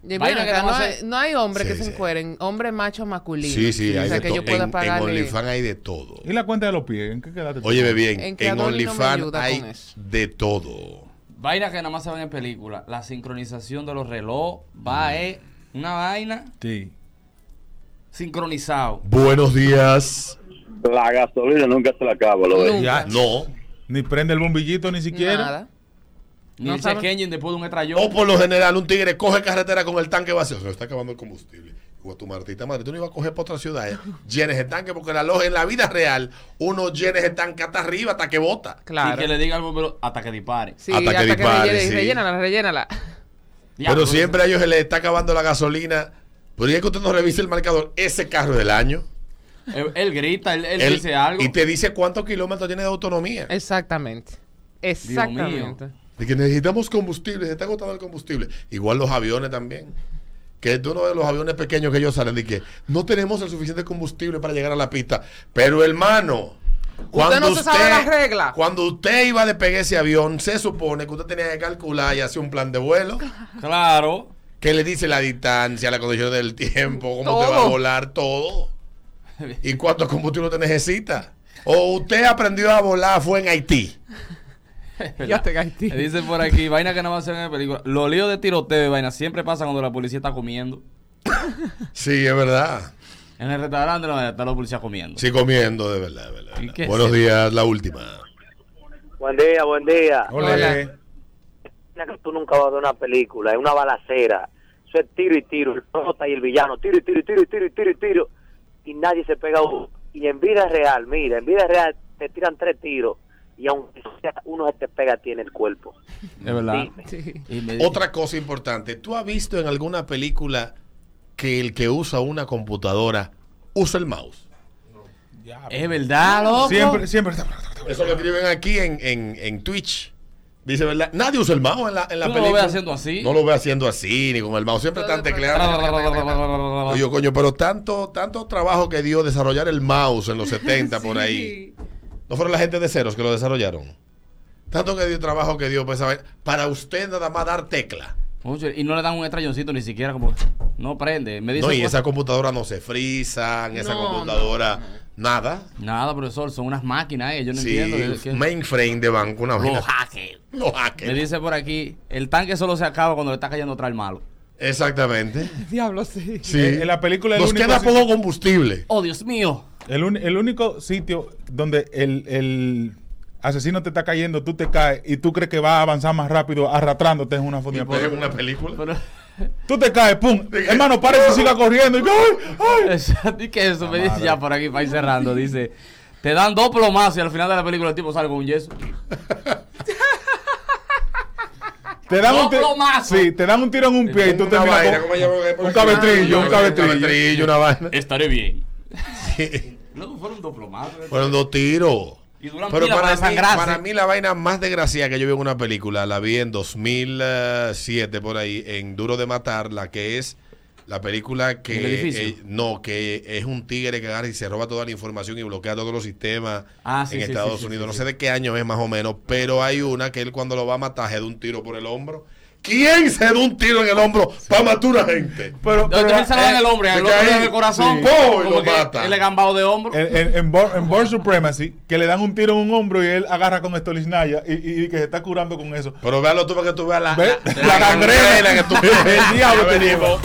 Y Vaina que no, hay, no hay hombres Sí, que se sí. encueren, hombres machos masculinos. Sí, sí, o hay sea, de que todo. yo pueda En, en pagarle. OnlyFans hay de todo. ¿Y la cuenta de los pies? ¿En qué quedaste? tú? Óyeme bien, En en no OnlyFans hay de todo. Vaina que nada más se ven en película. La sincronización de los relojes va es una vaina Sí. sincronizado. Buenos días. La gasolina nunca se la acaba, lo ves. No. Ni prende el bombillito ni siquiera. Nada. Ni No el engine después de un estrellón. O por lo general, un tigre coge carretera con el tanque vacío. Se le está acabando el combustible. O tu Martita, madre, tú no ibas a coger para otra ciudad. ¿eh? [LAUGHS] Llenes el tanque, porque la loja en la vida real, uno llenes el tanque hasta arriba, hasta que bota. Claro. Y que le diga al bombero hasta que dispare. Sí, Hasta que hasta que, dispare, rellene- sí. rellénala, rellénala. Ya, Pero pues, siempre a ellos se les está acabando la gasolina. Pero es que usted no revise el marcador. Ese carro del año. Él, él grita, él, él Él- dice algo. Y te dice cuántos kilómetros tiene de autonomía. Exactamente. Exactamente. De que necesitamos combustible, se está agotando el combustible. Igual los aviones también. Que tú no ves los aviones pequeños que ellos salen de que no tenemos el suficiente combustible para llegar a la pista. Pero hermano, cuando no se sabe las reglas. Cuando usted iba a despegar ese avión, se supone que usted tenía que calcular y hacer un plan de vuelo. Claro. Que le dice la distancia, la condición del tiempo, cómo te va a volar, todo. ¿Y cuánto combustible usted necesita? O usted aprendió a volar, fue en Haití. [LAUGHS] Ya te Dice por aquí, vaina que no va a ser en película. Los líos de tiroteo y vaina siempre pasa cuando la policía está comiendo. [LAUGHS] Sí, es verdad. En el restaurante no, está la policía comiendo. Sí, comiendo, de verdad, de verdad. ¿Y qué Buenos es días, la última. Buen día, buen día. Mira que tú nunca vas a ver una película, es una balacera. Eso es tiro y tiro, el prota y el villano, tiro y tiro y tiro y tiro y tiro y tiro. Y nadie se pega uno. Y en vida real, mira, en vida real te tiran tres tiros y aunque sea uno se te pega a ti en el cuerpo. Es verdad. Sí. Otra cosa importante, ¿tú has visto en alguna película que el que usa una computadora usa el mouse? Es verdad, loco. Siempre, siempre. Eso lo escriben aquí en, en, en Twitch. Dice, ¿verdad? Nadie usa el mouse en la, en la Tú no lo película. ves haciendo así. No lo ve haciendo así, ni con el mouse. Siempre están tecleando. Oye, coño, pero tanto, tanto trabajo que dio desarrollar el mouse en los 70 por ahí. ¿No fueron la gente de ceros que lo desarrollaron? Tanto que dio trabajo que dio pues, ¿sabe? para usted nada más dar tecla. Mucho, Y no le dan un estrelloncito ni siquiera como... No prende. Me dice... No, y pues, esa computadora no se frisan, esa No, computadora, nada. Nada, profesor, son unas máquinas, eh, yo no Sí, entiendo. mainframe de banco, una. Los hackers. Los Me hackers. dice por aquí, el tanque solo se acaba cuando le está cayendo atrás el malo. Exactamente. [LAUGHS] Diablo, sí. Sí. En- en la película el Nos único queda poco combustible. Oh, Dios mío. El, un- el único sitio donde el, el asesino te está cayendo, tú te caes y tú crees que va a avanzar más rápido arrastrándote en una por película. una película. Pero, Tú te caes, pum. [LAUGHS] Hermano, párese y siga corriendo. Y, ¡ay! ¡ay! Y que eso me dice ya por aquí para ir cerrando. Dice, te dan dos plomazos y al final de la película el tipo sale con un yeso. [LAUGHS] Te dan, un Dos ti- plomazos. sí, te dan un tiro en un pie y tú ¿cómo llama? un cabestrillo, un cabestrillo, una vaina. Estaré bien. [LAUGHS] No, fueron dos plomazos. Fueron dos tiros. Y duran Pero para para mí, para mí la vaina más desgraciada que yo vi en una película, la vi en 2007 por ahí, en Duro de Matar, la que es la película ¿En el que eh, no, que es un tigre que agarra y se roba toda la información y bloquea todos los sistemas Ah, sí, en sí, Estados sí, Unidos. sí, no sé de qué año es más o menos, pero hay una que él cuando lo va a matar se da un tiro por el hombro. ¿Quién se da un tiro en el hombro para matar a una gente? Pero, Pero, pero, se lo dan en el hombro, y se al otro ahí, el corazón. sí. ¡Pum! y como lo mata. Él es gambado de hombro. En, en, en, Bor- en Born Supremacy, que le dan un tiro en un hombro y él agarra con estolisnaya y, y, y que se está curando con eso. Pero véalo tú para que tú veas la, ¿Ves? la, La gangrena. que tú [LAUGHS] El diablo te venimos.